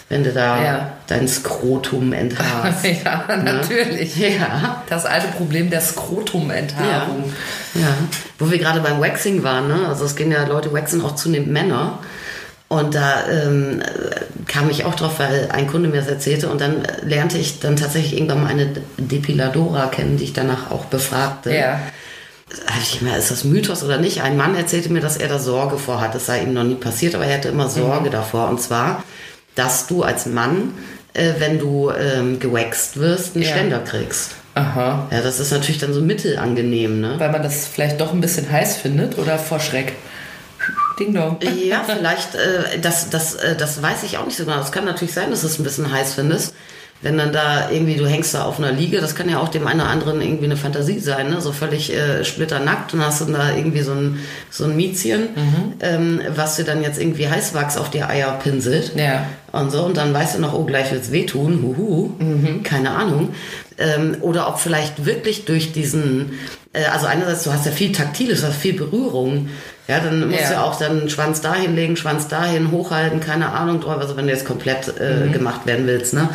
wenn du da Ja. dein Skrotum enthaarst. ja, natürlich. ja. Das alte Problem der Skrotumenthaarung. Ja. Wo wir gerade beim Waxing waren, ne? Also es gehen ja Leute waxen auch zunehmend Männer. Und da ähm, äh, kam ich auch drauf, weil ein Kunde mir das erzählte und dann lernte ich dann tatsächlich irgendwann mal eine Depiladora kennen, die ich danach auch befragte. Ja. habe ich immer, ist das Mythos oder nicht? Ein Mann erzählte mir, dass er da Sorge vor hat. Das sei ihm noch nie passiert, aber er hatte immer Sorge davor. Und zwar, dass du als Mann, äh, wenn du ähm, gewaxt wirst, einen Ja. Ständer kriegst. Aha. Ja, das ist natürlich dann so mittelangenehm, ne? Weil man das vielleicht doch ein bisschen heiß findet oder vor Schreck. Ding dong. Ja, vielleicht, äh, das, das, äh, das weiß ich auch nicht so genau. Es kann natürlich sein, dass du es ein bisschen heiß findest. Wenn dann da irgendwie, du hängst da auf einer Liege, das kann ja auch dem einen oder anderen irgendwie eine Fantasie sein, ne? so völlig äh, splitternackt und hast dann da irgendwie so ein, so ein Miezchen, ähm, was dir dann jetzt irgendwie Heißwachs auf die Eier pinselt. Ja. Und so, und dann weißt du noch, oh, gleich wird's wehtun, huhu, keine Ahnung. Ähm, oder ob vielleicht wirklich durch diesen, äh, also einerseits, du hast ja viel Taktiles, du hast viel Berührung. Ja, dann musst Ja. du auch dann Schwanz dahin legen, Schwanz dahin, hochhalten, keine Ahnung drauf, also wenn du jetzt komplett äh, Mhm. gemacht werden willst, ne?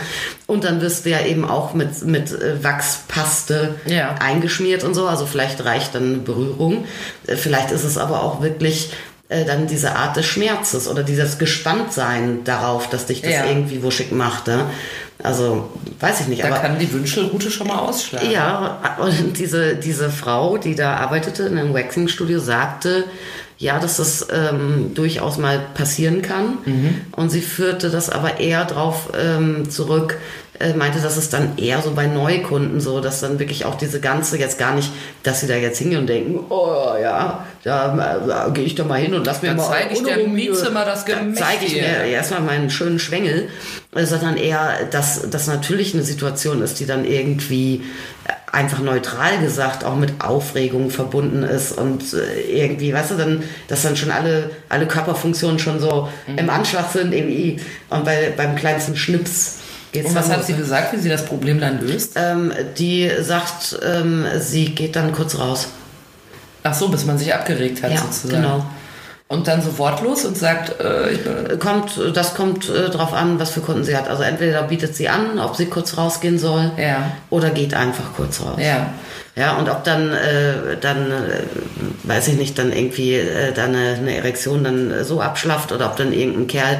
Und dann wirst du ja eben auch mit, mit äh, Wachspaste Ja. eingeschmiert und so, also vielleicht reicht dann Berührung. Äh, vielleicht ist es aber auch wirklich äh, dann diese Art des Schmerzes oder dieses Gespanntsein darauf, dass dich das Ja. irgendwie wuschig macht. Ne? Also, weiß ich nicht, Da aber kann die Wünschelrute schon mal ausschlagen. ja, und diese, diese Frau, die da arbeitete in einem Waxing-Studio, sagte, ja, dass das ähm, durchaus mal passieren kann. Und sie führte das aber eher drauf ähm, zurück, meinte, dass es dann eher so bei Neukunden so, dass dann wirklich auch diese ganze, jetzt gar nicht, dass sie da jetzt hingehen und denken, oh ja, da äh, gehe ich doch mal hin und lass mir Dann mal zeig ich der mal das Gemächt zeige ich mir erstmal meinen schönen Schwengel, äh, sondern eher, dass das natürlich eine Situation ist, die dann irgendwie äh, einfach neutral gesagt auch mit Aufregung verbunden ist und äh, irgendwie, weißt du, dann, dass dann schon alle, alle Körperfunktionen schon so Mhm. im Anschlag sind irgendwie und bei, beim kleinsten Schnips geht's Und was hat sie gesagt, wie sie das Problem dann löst? ähm, die sagt, ähm, sie geht dann kurz raus. Ach so, bis man sich abgeregt hat Ja, sozusagen. genau. Und dann so wortlos und sagt, äh, ich bin, Kommt, das kommt äh, drauf an, was für Kunden sie hat. Also entweder bietet sie an, ob sie kurz rausgehen soll, Ja. oder geht einfach kurz raus. ja. Ja, und ob dann, äh, dann äh, weiß ich nicht, dann irgendwie äh, dann eine, eine Erektion dann äh, so abschlafft oder ob dann irgendein Kerl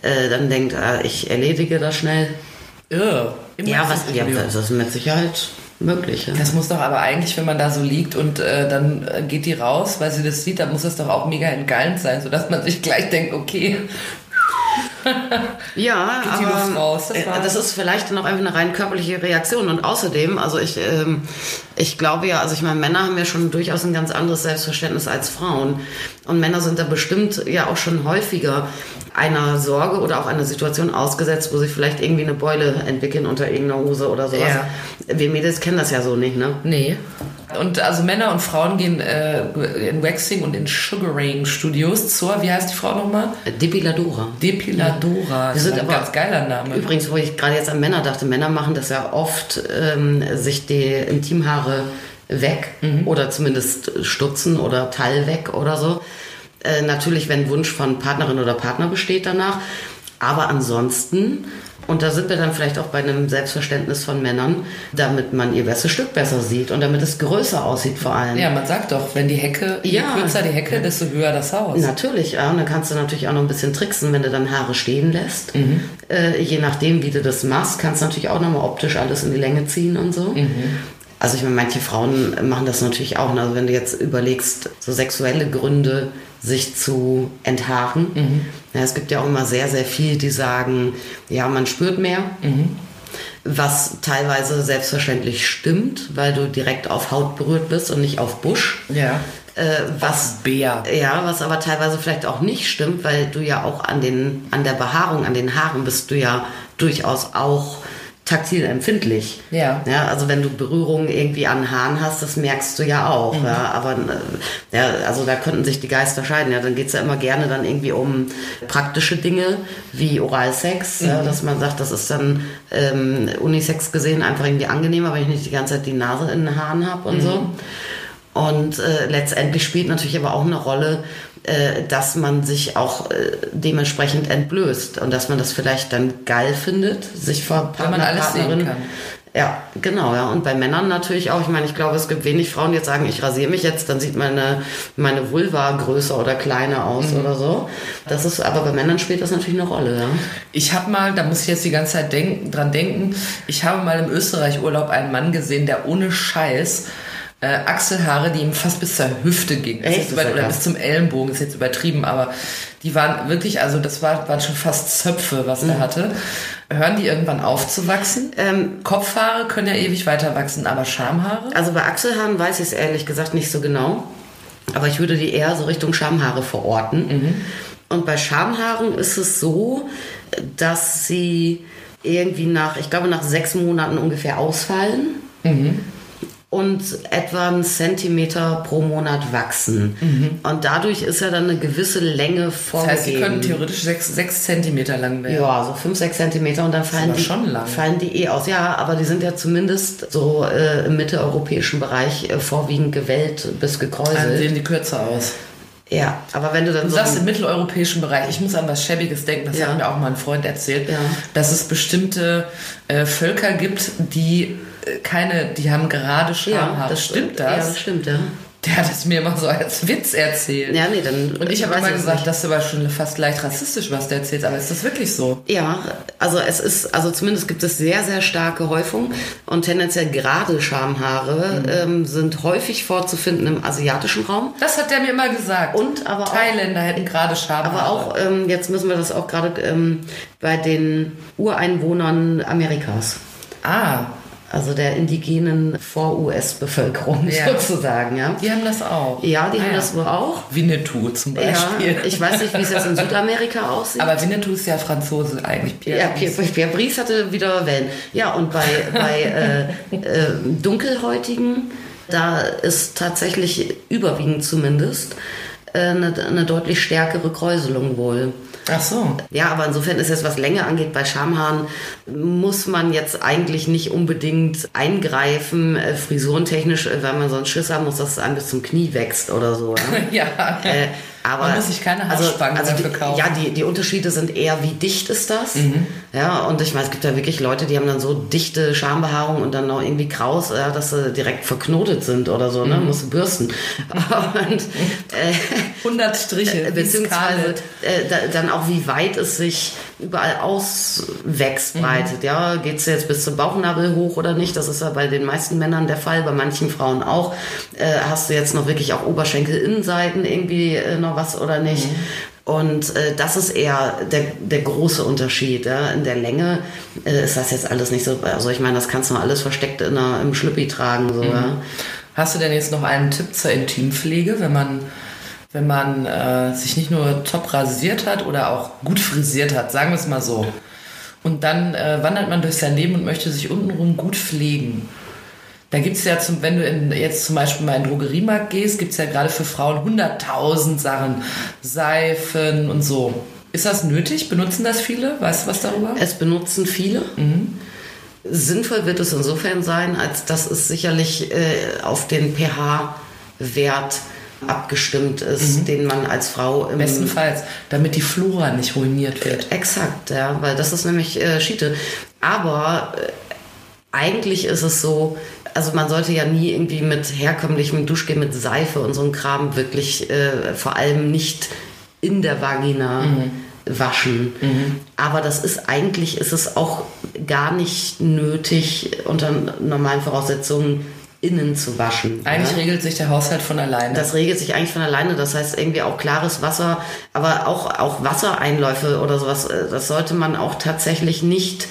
äh, dann denkt, ah, ich erledige das schnell. Irr. Im Ja, was, ja, das ist mit Sicherheit möglich. Ja. Das muss doch aber eigentlich, wenn man da so liegt und äh, dann äh, geht die raus, weil sie das sieht, dann muss das doch auch mega entgallend sein, sodass man sich gleich denkt, okay, Ja, Geht die aber Luft raus, das äh, das ist vielleicht noch einfach eine rein körperliche Reaktion. Und außerdem, also ich, ähm, ich glaube ja, also ich meine, Männer haben ja schon durchaus ein ganz anderes Selbstverständnis als Frauen. Und Männer sind da bestimmt ja auch schon häufiger einer Sorge oder auch einer Situation ausgesetzt, wo sie vielleicht irgendwie eine Beule entwickeln unter irgendeiner Hose oder sowas. Ja. Wir Mädels kennen das ja so nicht, ne? nee. Und also Männer und Frauen gehen äh, in Waxing und in Sugaring-Studios zur, wie heißt die Frau nochmal? Depiladora. Depiladora. Das ist ein ganz geiler Name. Übrigens, wo ich gerade jetzt an Männer dachte, Männer machen das ja oft, ähm, sich die Intimhaare weg oder zumindest stutzen oder Teil weg oder so. Äh, natürlich, wenn Wunsch von Partnerin oder Partner besteht danach. Aber ansonsten, und da sind wir dann vielleicht auch bei einem Selbstverständnis von Männern, damit man ihr bestes Stück besser sieht und damit es größer aussieht vor allem. Ja, man sagt doch, wenn die Hecke, je Ja. kürzer die Hecke, desto höher das Haus. Natürlich, ja. Und dann kannst du natürlich auch noch ein bisschen tricksen, wenn du dann Haare stehen lässt. Äh, je nachdem, wie du das machst, kannst du natürlich auch nochmal optisch alles in die Länge ziehen und so. Also ich meine, manche Frauen machen das natürlich auch. Also wenn du jetzt überlegst, so sexuelle Gründe, sich zu enthaaren. Ja, es gibt ja auch immer sehr, sehr viel, die sagen, ja, man spürt mehr. Was teilweise selbstverständlich stimmt, weil du direkt auf Haut berührt bist und nicht auf Busch. Ja. Äh, was Bär. ja, was aber teilweise vielleicht auch nicht stimmt, weil du ja auch an den an der Behaarung, an den Haaren bist du ja durchaus auch taktil empfindlich. Ja. Ja, also wenn du Berührungen irgendwie an Haaren hast, das merkst du ja auch. Mhm. Ja, aber äh, ja, also da könnten sich die Geister scheiden. Ja, dann geht's ja immer gerne dann irgendwie um praktische Dinge wie Oralsex, Mhm. ja, dass man sagt, das ist dann ähm, Unisex gesehen einfach irgendwie angenehmer, weil ich nicht die ganze Zeit die Nase in den Haaren habe und Mhm. so. Und äh, letztendlich spielt natürlich aber auch eine Rolle, dass man sich auch äh, dementsprechend entblößt und dass man das vielleicht dann geil findet, sich vor Weil man Partner, alles sehen kann. Ja, genau, ja. Und bei Männern natürlich auch. Ich meine, ich glaube, es gibt wenig Frauen, die jetzt sagen, ich rasiere mich jetzt, dann sieht meine, meine Vulva größer oder kleiner aus Mhm. oder so. Das ist, aber bei Männern spielt das natürlich eine Rolle, ja. Ich habe mal, da muss ich jetzt die ganze Zeit denken, dran denken, ich habe mal im Österreich-Urlaub einen Mann gesehen, der ohne Scheiß äh, Achselhaare, die ihm fast bis zur Hüfte gingen. Echt? über, oder bis zum Ellenbogen, ist jetzt übertrieben, aber die waren wirklich, also das war, waren schon fast Zöpfe, was Mhm. er hatte. Hören die irgendwann auf zu wachsen? Ähm, Kopfhaare können ja ewig weiter wachsen, aber Schamhaare? Also bei Achselhaaren weiß ich es ehrlich gesagt nicht so genau. Aber ich würde die eher so Richtung Schamhaare verorten. Und bei Schamhaaren ist es so, dass sie irgendwie nach, ich glaube, nach sechs Monaten ungefähr ausfallen. Und etwa einen Zentimeter pro Monat wachsen. Und dadurch ist ja dann eine gewisse Länge Das vorgegeben. heißt, sie können theoretisch sechs, sechs Zentimeter lang werden. Ja, so 5, 6 Zentimeter und dann fallen die, schon lang. fallen die eh aus. Ja, aber die sind ja zumindest so äh, im mitteleuropäischen Bereich äh, vorwiegend gewellt bis Dann gekräuselt. sehen die kürzer aus. Ja, aber wenn du dann Du so... sagst im mitteleuropäischen Bereich, ich muss an was Schäbiges denken, das Ja. hat mir auch mal ein Freund erzählt, Ja. dass es bestimmte äh, Völker gibt, die keine, die haben gerade Schamhaare. stimmt Ja, das? das stimmt, ja. Der hat es mir immer so als Witz erzählt. Ja, nee, dann... Und ich habe immer es gesagt, nicht. das ist aber schon fast leicht rassistisch, was der erzählt. Aber ist das wirklich so? Ja, also es ist, also zumindest gibt es sehr, sehr starke Häufung und tendenziell gerade Schamhaare Mhm. ähm, sind häufig vorzufinden im asiatischen Raum. Das hat der mir immer gesagt. Und aber auch- Thailänder hätten gerade Schamhaare. Aber auch, ähm, jetzt müssen wir das auch gerade ähm, bei den Ureinwohnern Amerikas. Ah, Also der indigenen Vor-US-Bevölkerung Ja. sozusagen, ja. die haben das auch. Ja, die Ah, haben das wohl auch. Winnetou zum Ja, Beispiel. ich weiß nicht, wie es jetzt in Südamerika aussieht. aber Winnetou ist ja Franzose eigentlich. Pierre ja, Pierre, Pierre Brice hatte wieder Wellen. Ja, und bei, bei äh, äh, Dunkelhäutigen, da ist tatsächlich überwiegend zumindest eine, eine deutlich stärkere Kräuselung wohl. Ach so. Ja, aber insofern ist jetzt, was Länge angeht, bei Schamhaaren muss man jetzt eigentlich nicht unbedingt eingreifen, äh, frisurentechnisch, äh, weil man sonst Schiss haben muss, dass es einem bis zum Knie wächst oder so. Ja? Ja. äh, Aber, Man muss sich keine Haarspangen also dafür die, kaufen. Ja, die, die Unterschiede sind eher, wie dicht ist das? Ja, und ich meine, es gibt ja wirklich Leute, die haben dann so dichte Schambehaarung und dann noch irgendwie kraus, ja, dass sie direkt verknotet sind oder so, ne? Musst du bürsten. und, äh, 100 Striche, beziehungsweise äh, da, dann auch, wie weit es sich überall auswächst, breitet. Ja, geht's jetzt bis zum Bauchnabel hoch oder nicht? Das ist ja bei den meisten Männern der Fall, bei manchen Frauen auch. Äh, hast du jetzt noch wirklich auch Oberschenkelinnenseiten irgendwie äh, noch was oder nicht? Und äh, das ist eher der, der große Unterschied. Ja? In der Länge äh, ist das jetzt alles nicht so. Also ich meine, das kannst du alles versteckt in einer, im Schlüppi tragen. So, ja? Hast du denn jetzt noch einen Tipp zur Intimpflege, wenn man, wenn man äh, sich nicht nur top rasiert hat oder auch gut frisiert hat, sagen wir es mal so. Und dann äh, wandert man durch sein Leben und möchte sich untenrum gut pflegen. Da gibt es ja, zum, wenn du in, jetzt zum Beispiel mal in den Drogeriemarkt gehst, gibt es ja gerade für Frauen 100.000 Sachen, Seifen und so. Ist das nötig? Benutzen das viele? Weißt du was darüber? Es benutzen viele. Sinnvoll wird es insofern sein, als dass es sicherlich äh, auf den pH-Wert abgestimmt ist, den man als Frau im Bestenfalls, damit die Flora nicht ruiniert wird. Exakt, ja, weil das ist nämlich äh, Schiete. Aber äh, eigentlich ist es so, also man sollte ja nie irgendwie mit herkömmlichem Duschgel mit Seife und so einem Kram wirklich äh, vor allem nicht in der Vagina waschen. Aber das ist eigentlich, ist es auch gar nicht nötig, unter normalen Voraussetzungen innen zu waschen. Eigentlich ja? regelt sich der Haushalt von alleine. Das regelt sich eigentlich von alleine. Das heißt irgendwie auch klares Wasser, aber auch, auch Wassereinläufe oder sowas, äh, das sollte man auch tatsächlich nicht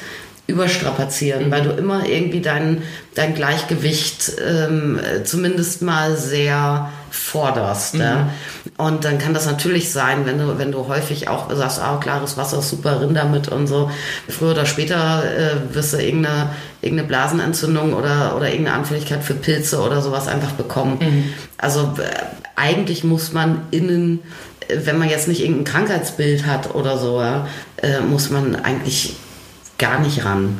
überstrapazieren, weil du immer irgendwie dein, dein Gleichgewicht ähm, äh, zumindest mal sehr forderst. Ja? Und dann kann das natürlich sein, wenn du, wenn du häufig auch sagst, ah, klares Wasser ist super, rind damit und so. Früher oder später äh, wirst du irgendeine, irgendeine Blasenentzündung oder, oder irgendeine Anfälligkeit für Pilze oder sowas einfach bekommen. Also äh, eigentlich muss man innen, äh, wenn man jetzt nicht irgendein Krankheitsbild hat oder so, ja, äh, muss man eigentlich gar nicht ran.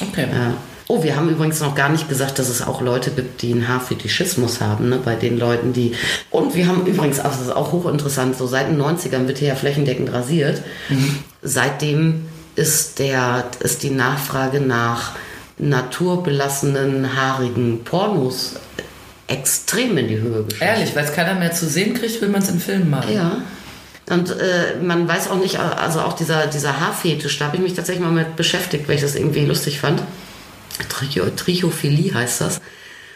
Okay. Ja. Oh, wir haben übrigens noch gar nicht gesagt, dass es auch Leute gibt, die einen Haarfetischismus haben, ne? bei den Leuten, die. Und wir haben übrigens, also das ist auch hochinteressant, so seit den 90ern wird hier ja flächendeckend rasiert. Seitdem ist, der, ist die Nachfrage nach naturbelassenen, haarigen Pornos extrem in die Höhe geschossen. Ehrlich, weil es keiner mehr zu sehen kriegt, will man es in Filmen machen. Ja. Und äh, man weiß auch nicht, also auch dieser, dieser Haarfetisch, da habe ich mich tatsächlich mal mit beschäftigt, weil ich das irgendwie lustig fand. Tricho, Trichophilie heißt das.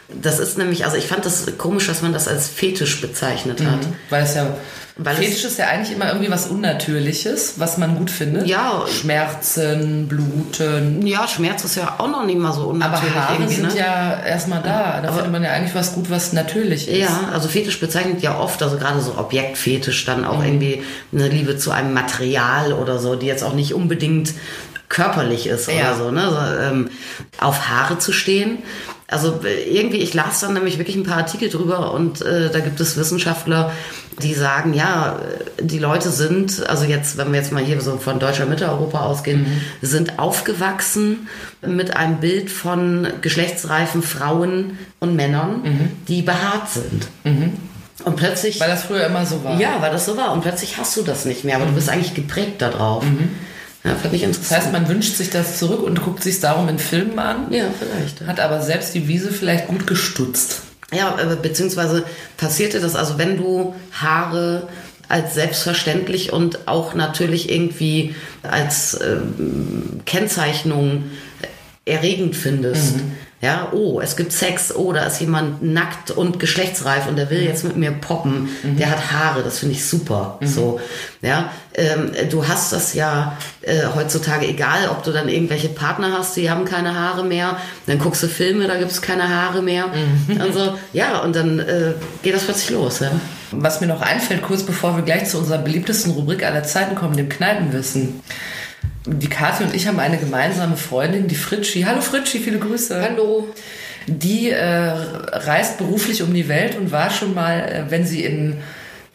Das ist nämlich, also ich fand das komisch, dass man das als Fetisch bezeichnet hat. Weil es ja. Weil Fetisch ist ja eigentlich immer irgendwie was Unnatürliches, was man gut findet. Ja. Schmerzen, Bluten. Ja, Schmerz ist ja auch noch nicht mal so Aber unnatürlich Haare irgendwie, sind ne? ja erstmal da. Da findet man ja eigentlich was gut, was natürlich ist. Ja, also Fetisch bezeichnet ja oft, also gerade so Objektfetisch, dann auch irgendwie eine Liebe zu einem Material oder so, die jetzt auch nicht unbedingt körperlich ist Ja. oder so, ne? So, ähm, auf Haare zu stehen. Also irgendwie, ich las dann nämlich wirklich ein paar Artikel drüber und äh, da gibt es Wissenschaftler, die sagen, ja, die Leute sind, also jetzt, wenn wir jetzt mal hier so von deutscher Mitteleuropa ausgehen, sind aufgewachsen mit einem Bild von geschlechtsreifen Frauen und Männern, die behaart sind. Und plötzlich. Weil das früher immer so war. ja, weil das so war. Und plötzlich hast du das nicht mehr, aber du bist eigentlich geprägt darauf. Ja, fand ich Das interessant. heißt, man wünscht sich das zurück und guckt sich darum in Filmen an. ja, vielleicht. Hat aber selbst die Wiese vielleicht gut gestutzt. Ja, äh, beziehungsweise passierte das, also wenn du Haare als selbstverständlich und auch natürlich irgendwie als ähm, Kennzeichnung erregend findest. Ja, oh, es gibt Sex, oh, da ist jemand nackt und geschlechtsreif und der will jetzt mit mir poppen. Der hat Haare, das finde ich super. So, ja, ähm, du hast das ja äh, heutzutage, egal, ob du dann irgendwelche Partner hast, die haben keine Haare mehr, dann guckst du Filme, da gibt es keine Haare mehr. Also, ja, und dann äh, geht das plötzlich los, ja. Was mir noch einfällt, kurz bevor wir gleich zu unserer beliebtesten Rubrik aller Zeiten kommen, dem Kneipenwissen. Die Kathi und ich haben eine gemeinsame Freundin, die Fritschi. Hallo Fritschi, viele Grüße. Hallo. Die äh, reist beruflich um die Welt und war schon mal, äh, wenn sie in,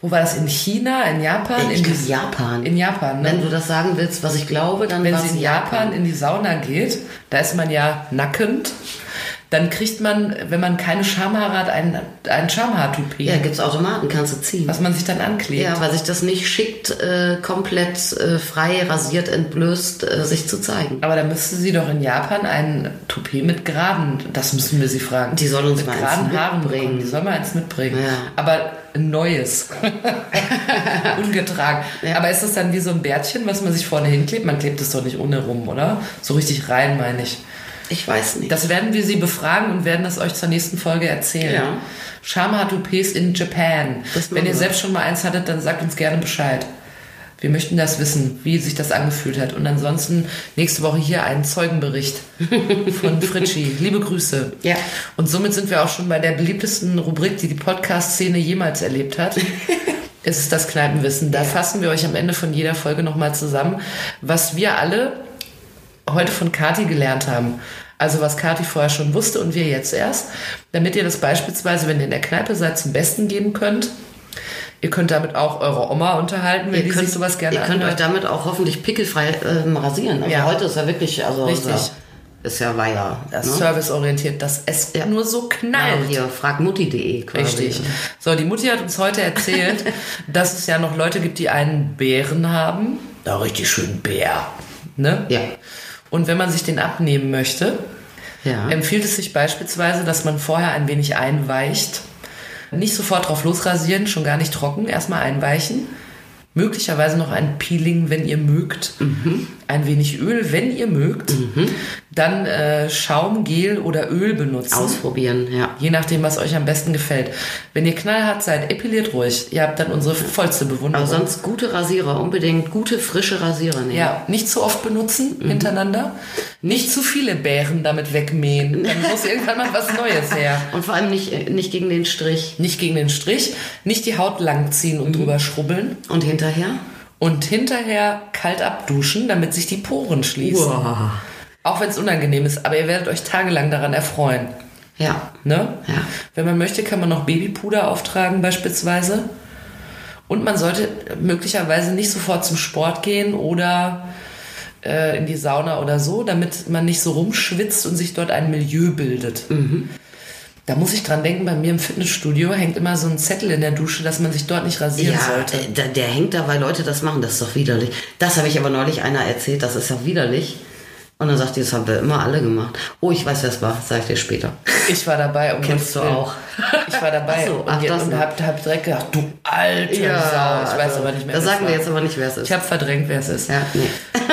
wo war das, in China, in Japan? Ich in die- Japan. In Japan, ne? Wenn du das sagen willst, was ich glaube, dann Wenn sie in Japan in die Sauna geht, da ist man ja nackend. Dann kriegt man, wenn man keine Schamhaare hat, ein, ein Schamhaartoupet, Ja, gibt's Automaten, kannst du ziehen. was man sich dann anklebt. Ja, weil sich das nicht schickt, äh, komplett äh, frei, rasiert, entblößt, äh, sich zu zeigen. Aber da müsste sie doch in Japan ein Toupet mit geraden, das müssen wir sie fragen. Die soll uns mit mal eins geraden Haaren mitbringen. bekommen. Die soll mal eins mitbringen. Ja. Aber ein neues. Ungetragen. Aber ist das dann wie so ein Bärtchen, was man sich vorne hinklebt? Man klebt es doch nicht ohne rum, oder? So richtig rein, meine ich. Ich weiß nicht. Das werden wir sie befragen und werden das euch zur nächsten Folge erzählen. Ja. Schamhaar-Toupets in Japan. Das Wenn ihr wir. selbst schon mal eins hattet, dann sagt uns gerne Bescheid. Wir möchten das wissen, wie sich das angefühlt hat. Und ansonsten nächste Woche hier einen Zeugenbericht von Fritschi. Liebe Grüße. Ja. Und somit sind wir auch schon bei der beliebtesten Rubrik, die die Podcast-Szene jemals erlebt hat. Es ist das Kneipenwissen. Da fassen wir euch am Ende von jeder Folge nochmal zusammen, was wir alle heute von Kati gelernt haben. Also was Kati vorher schon wusste und wir jetzt erst, damit ihr das beispielsweise, wenn ihr in der Kneipe seid, zum Besten geben könnt. Ihr könnt damit auch eure Oma unterhalten, wenn ihr die könnt, sich sowas gerne ihr könnt euch anhört. damit auch hoffentlich pickelfrei ähm, rasieren. Also Ja. heute ist ja wirklich, also Richtig. Ist ja, ist ja war ja. Das ne? serviceorientiert, dass es Ja. nur so knallt. Ja, hier fragmutti.de quasi. Richtig. So, die Mutti hat uns heute erzählt, dass es ja noch Leute gibt, die einen Bären haben. Da richtig schön Bär. Ne? Ja. Und wenn man sich den abnehmen möchte, Ja. empfiehlt es sich beispielsweise, dass man vorher ein wenig einweicht. Nicht sofort drauf losrasieren, schon gar nicht trocken, erstmal einweichen. Möglicherweise noch ein Peeling, wenn ihr mögt. Ein wenig Öl, wenn ihr mögt. Dann äh, Schaum, Gel oder Öl benutzen. Ausprobieren, ja. Je nachdem, was euch am besten gefällt. Wenn ihr knallhart seid, epiliert ruhig. Ihr habt dann unsere vollste Bewunderung. Aber sonst gute Rasierer, unbedingt gute, frische Rasierer nehmen. ja, nicht zu oft benutzen hintereinander. Nicht zu viele Bären damit wegmähen. Dann muss irgendwann mal was Neues her. Und vor allem nicht, nicht gegen den Strich. Nicht gegen den Strich, nicht die Haut langziehen und drüber schrubbeln. Und hinterher? Und hinterher kalt abduschen, damit sich die Poren schließen. Uah. Auch wenn es unangenehm ist, aber ihr werdet euch tagelang daran erfreuen. Ja. Ne? Ja. Wenn man möchte, kann man noch Babypuder auftragen beispielsweise. Und man sollte möglicherweise nicht sofort zum Sport gehen oder äh, in die Sauna oder so, damit man nicht so rumschwitzt und sich dort ein Milieu bildet. Da muss ich dran denken, bei mir im Fitnessstudio hängt immer so ein Zettel in der Dusche, dass man sich dort nicht rasieren Ja, sollte. äh, der, der hängt da, weil Leute das machen. Das ist doch widerlich. Das habe ich aber neulich einer erzählt. Das ist ja widerlich. Und dann sagt die, das haben wir immer alle gemacht. Oh, ich weiß, wer es war. Sag ich dir später. Ich war dabei. Um Kennst du auch. Ich war dabei Ach so, und, ach, je- das und hab, hab direkt gedacht, du alte Sau. Ich weiß aber nicht mehr. Da sagen wir war. jetzt aber nicht, wer es ist. Ich habe verdrängt, wer es ist. ja, nee.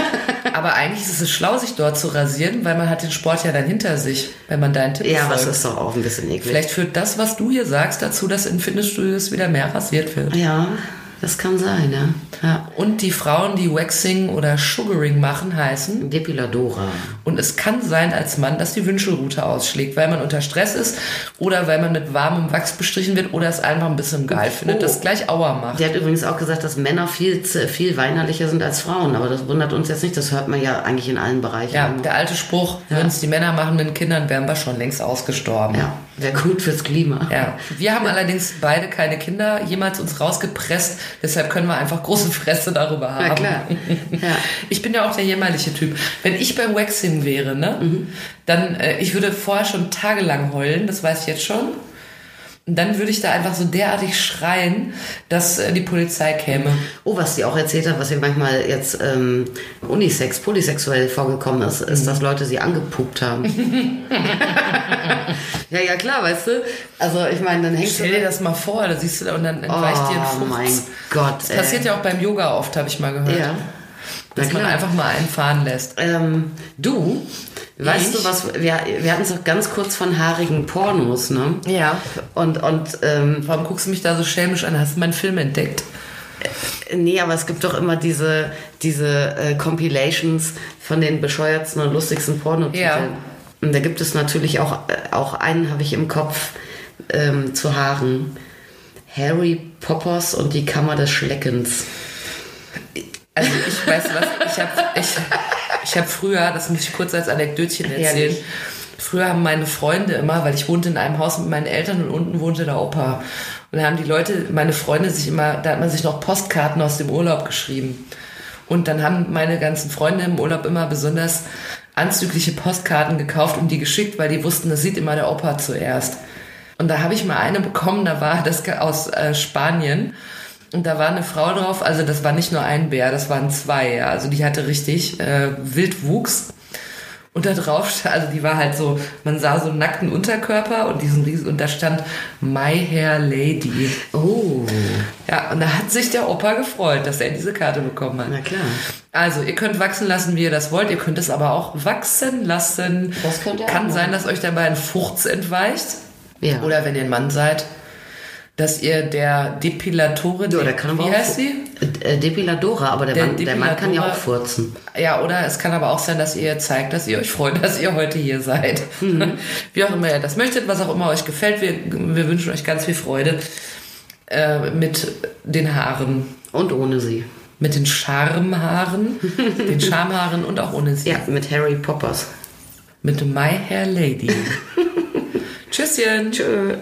Aber eigentlich ist es schlau, sich dort zu rasieren, weil man hat den Sport ja dann hinter sich, wenn man deinen Tipp ja, folgt. ist doch auch ein bisschen eklig. Vielleicht führt das, was du hier sagst, dazu, dass in Fitnessstudios wieder mehr rasiert wird. Ja, das kann sein, ja. ja. Und die Frauen, die Waxing oder Sugaring machen, heißen. Depiladora. Und es kann sein als Mann, dass die Wünschelrute ausschlägt, weil man unter Stress ist oder weil man mit warmem Wachs bestrichen wird oder es einfach ein bisschen geil findet, Oh. das gleich Aua macht. Die hat übrigens auch gesagt, dass Männer viel, viel weinerlicher sind als Frauen. Aber das wundert uns jetzt nicht. Das hört man ja eigentlich in allen Bereichen. Ja, immer. der alte Spruch, würden es die Männer machen mit den Kindern, wären wir schon längst ausgestorben. ja wäre gut fürs Klima. Ja, wir haben allerdings beide keine Kinder jemals uns rausgepresst, deshalb können wir einfach große Fresse darüber haben. Ja, klar. Ja. Ich bin ja auch der jämmerliche Typ. Wenn ich beim Waxing wäre, ne, Mhm. dann, äh, ich würde vorher schon tagelang heulen, das weiß ich jetzt schon. Und dann würde ich da einfach so derartig schreien, dass äh, die Polizei käme. Oh, was sie auch erzählt hat, was ihr manchmal jetzt ähm, unisex, polysexuell vorgekommen ist, ist, dass Leute sie angepupt haben. ja, ja, klar, weißt du? Also, ich meine, dann hängst Stell du... dir das mal vor, da siehst du da und dann entweicht dir ein Oh Fuchs. mein Gott, Das passiert ja auch beim Yoga oft, habe ich mal gehört. Ja. Dass man einfach mal einen fahren lässt. Ähm, du, weißt Ich? du was, wir, wir hatten es doch ganz kurz von haarigen Pornos, ne? Ja. Und, und ähm, Warum guckst du mich da so schelmisch an? Hast du meinen Film entdeckt? nee, aber es gibt doch immer diese, diese äh, Compilations von den bescheuertsten und lustigsten Pornotiteln. Ja. Und da gibt es natürlich auch, äh, auch einen, habe ich im Kopf, ähm, zu Haaren. Harry Poppers und die Kammer des Schleckens. Also ich weiß was, ich habe ich, ich hab früher, das muss ich kurz als Anekdötchen erzählen, Herrlich. früher haben meine Freunde immer, weil ich wohnte in einem Haus mit meinen Eltern und unten wohnte der Opa. Und da haben die Leute, meine Freunde sich immer, da hat man sich noch Postkarten aus dem Urlaub geschrieben. Und dann haben meine ganzen Freunde im Urlaub immer besonders anzügliche Postkarten gekauft und die geschickt, weil die wussten, das sieht immer der Opa zuerst. Und da habe ich mal eine bekommen, da war das aus äh, Spanien. Und da war eine Frau drauf, also das war nicht nur ein Bär, das waren zwei, ja. Also die hatte richtig äh, Wildwuchs. Und da drauf, also die war halt so, man sah so einen nackten Unterkörper und diesen riesen, und da stand My Hair Lady. Oh, Ja, und da hat sich der Opa gefreut, dass er diese Karte bekommen hat. na klar. Also, ihr könnt wachsen lassen, wie ihr das wollt. Ihr könnt es aber auch wachsen lassen. Das könnt ihr Kann auch sein, dass euch dabei ein Furz entweicht. Ja. Oder wenn ihr ein Mann seid, dass ihr der Depilatore, Ja, der kann aber wie auch heißt sie? Äh, Depiladora, aber der, Der Mann, der Mann kann ja auch furzen. Ja, oder es kann aber auch sein, dass ihr zeigt, dass ihr euch freut, dass ihr heute hier seid. Mhm. Wie auch immer ihr das möchtet, was auch immer euch gefällt. Wir, wir wünschen euch ganz viel Freude äh, mit den Haaren. Und ohne sie. Mit den Schamhaaren, den Schamhaaren und auch ohne sie. Ja, mit Harry Poppers. Mit My Hair Lady. Tschüsschen. Tschö.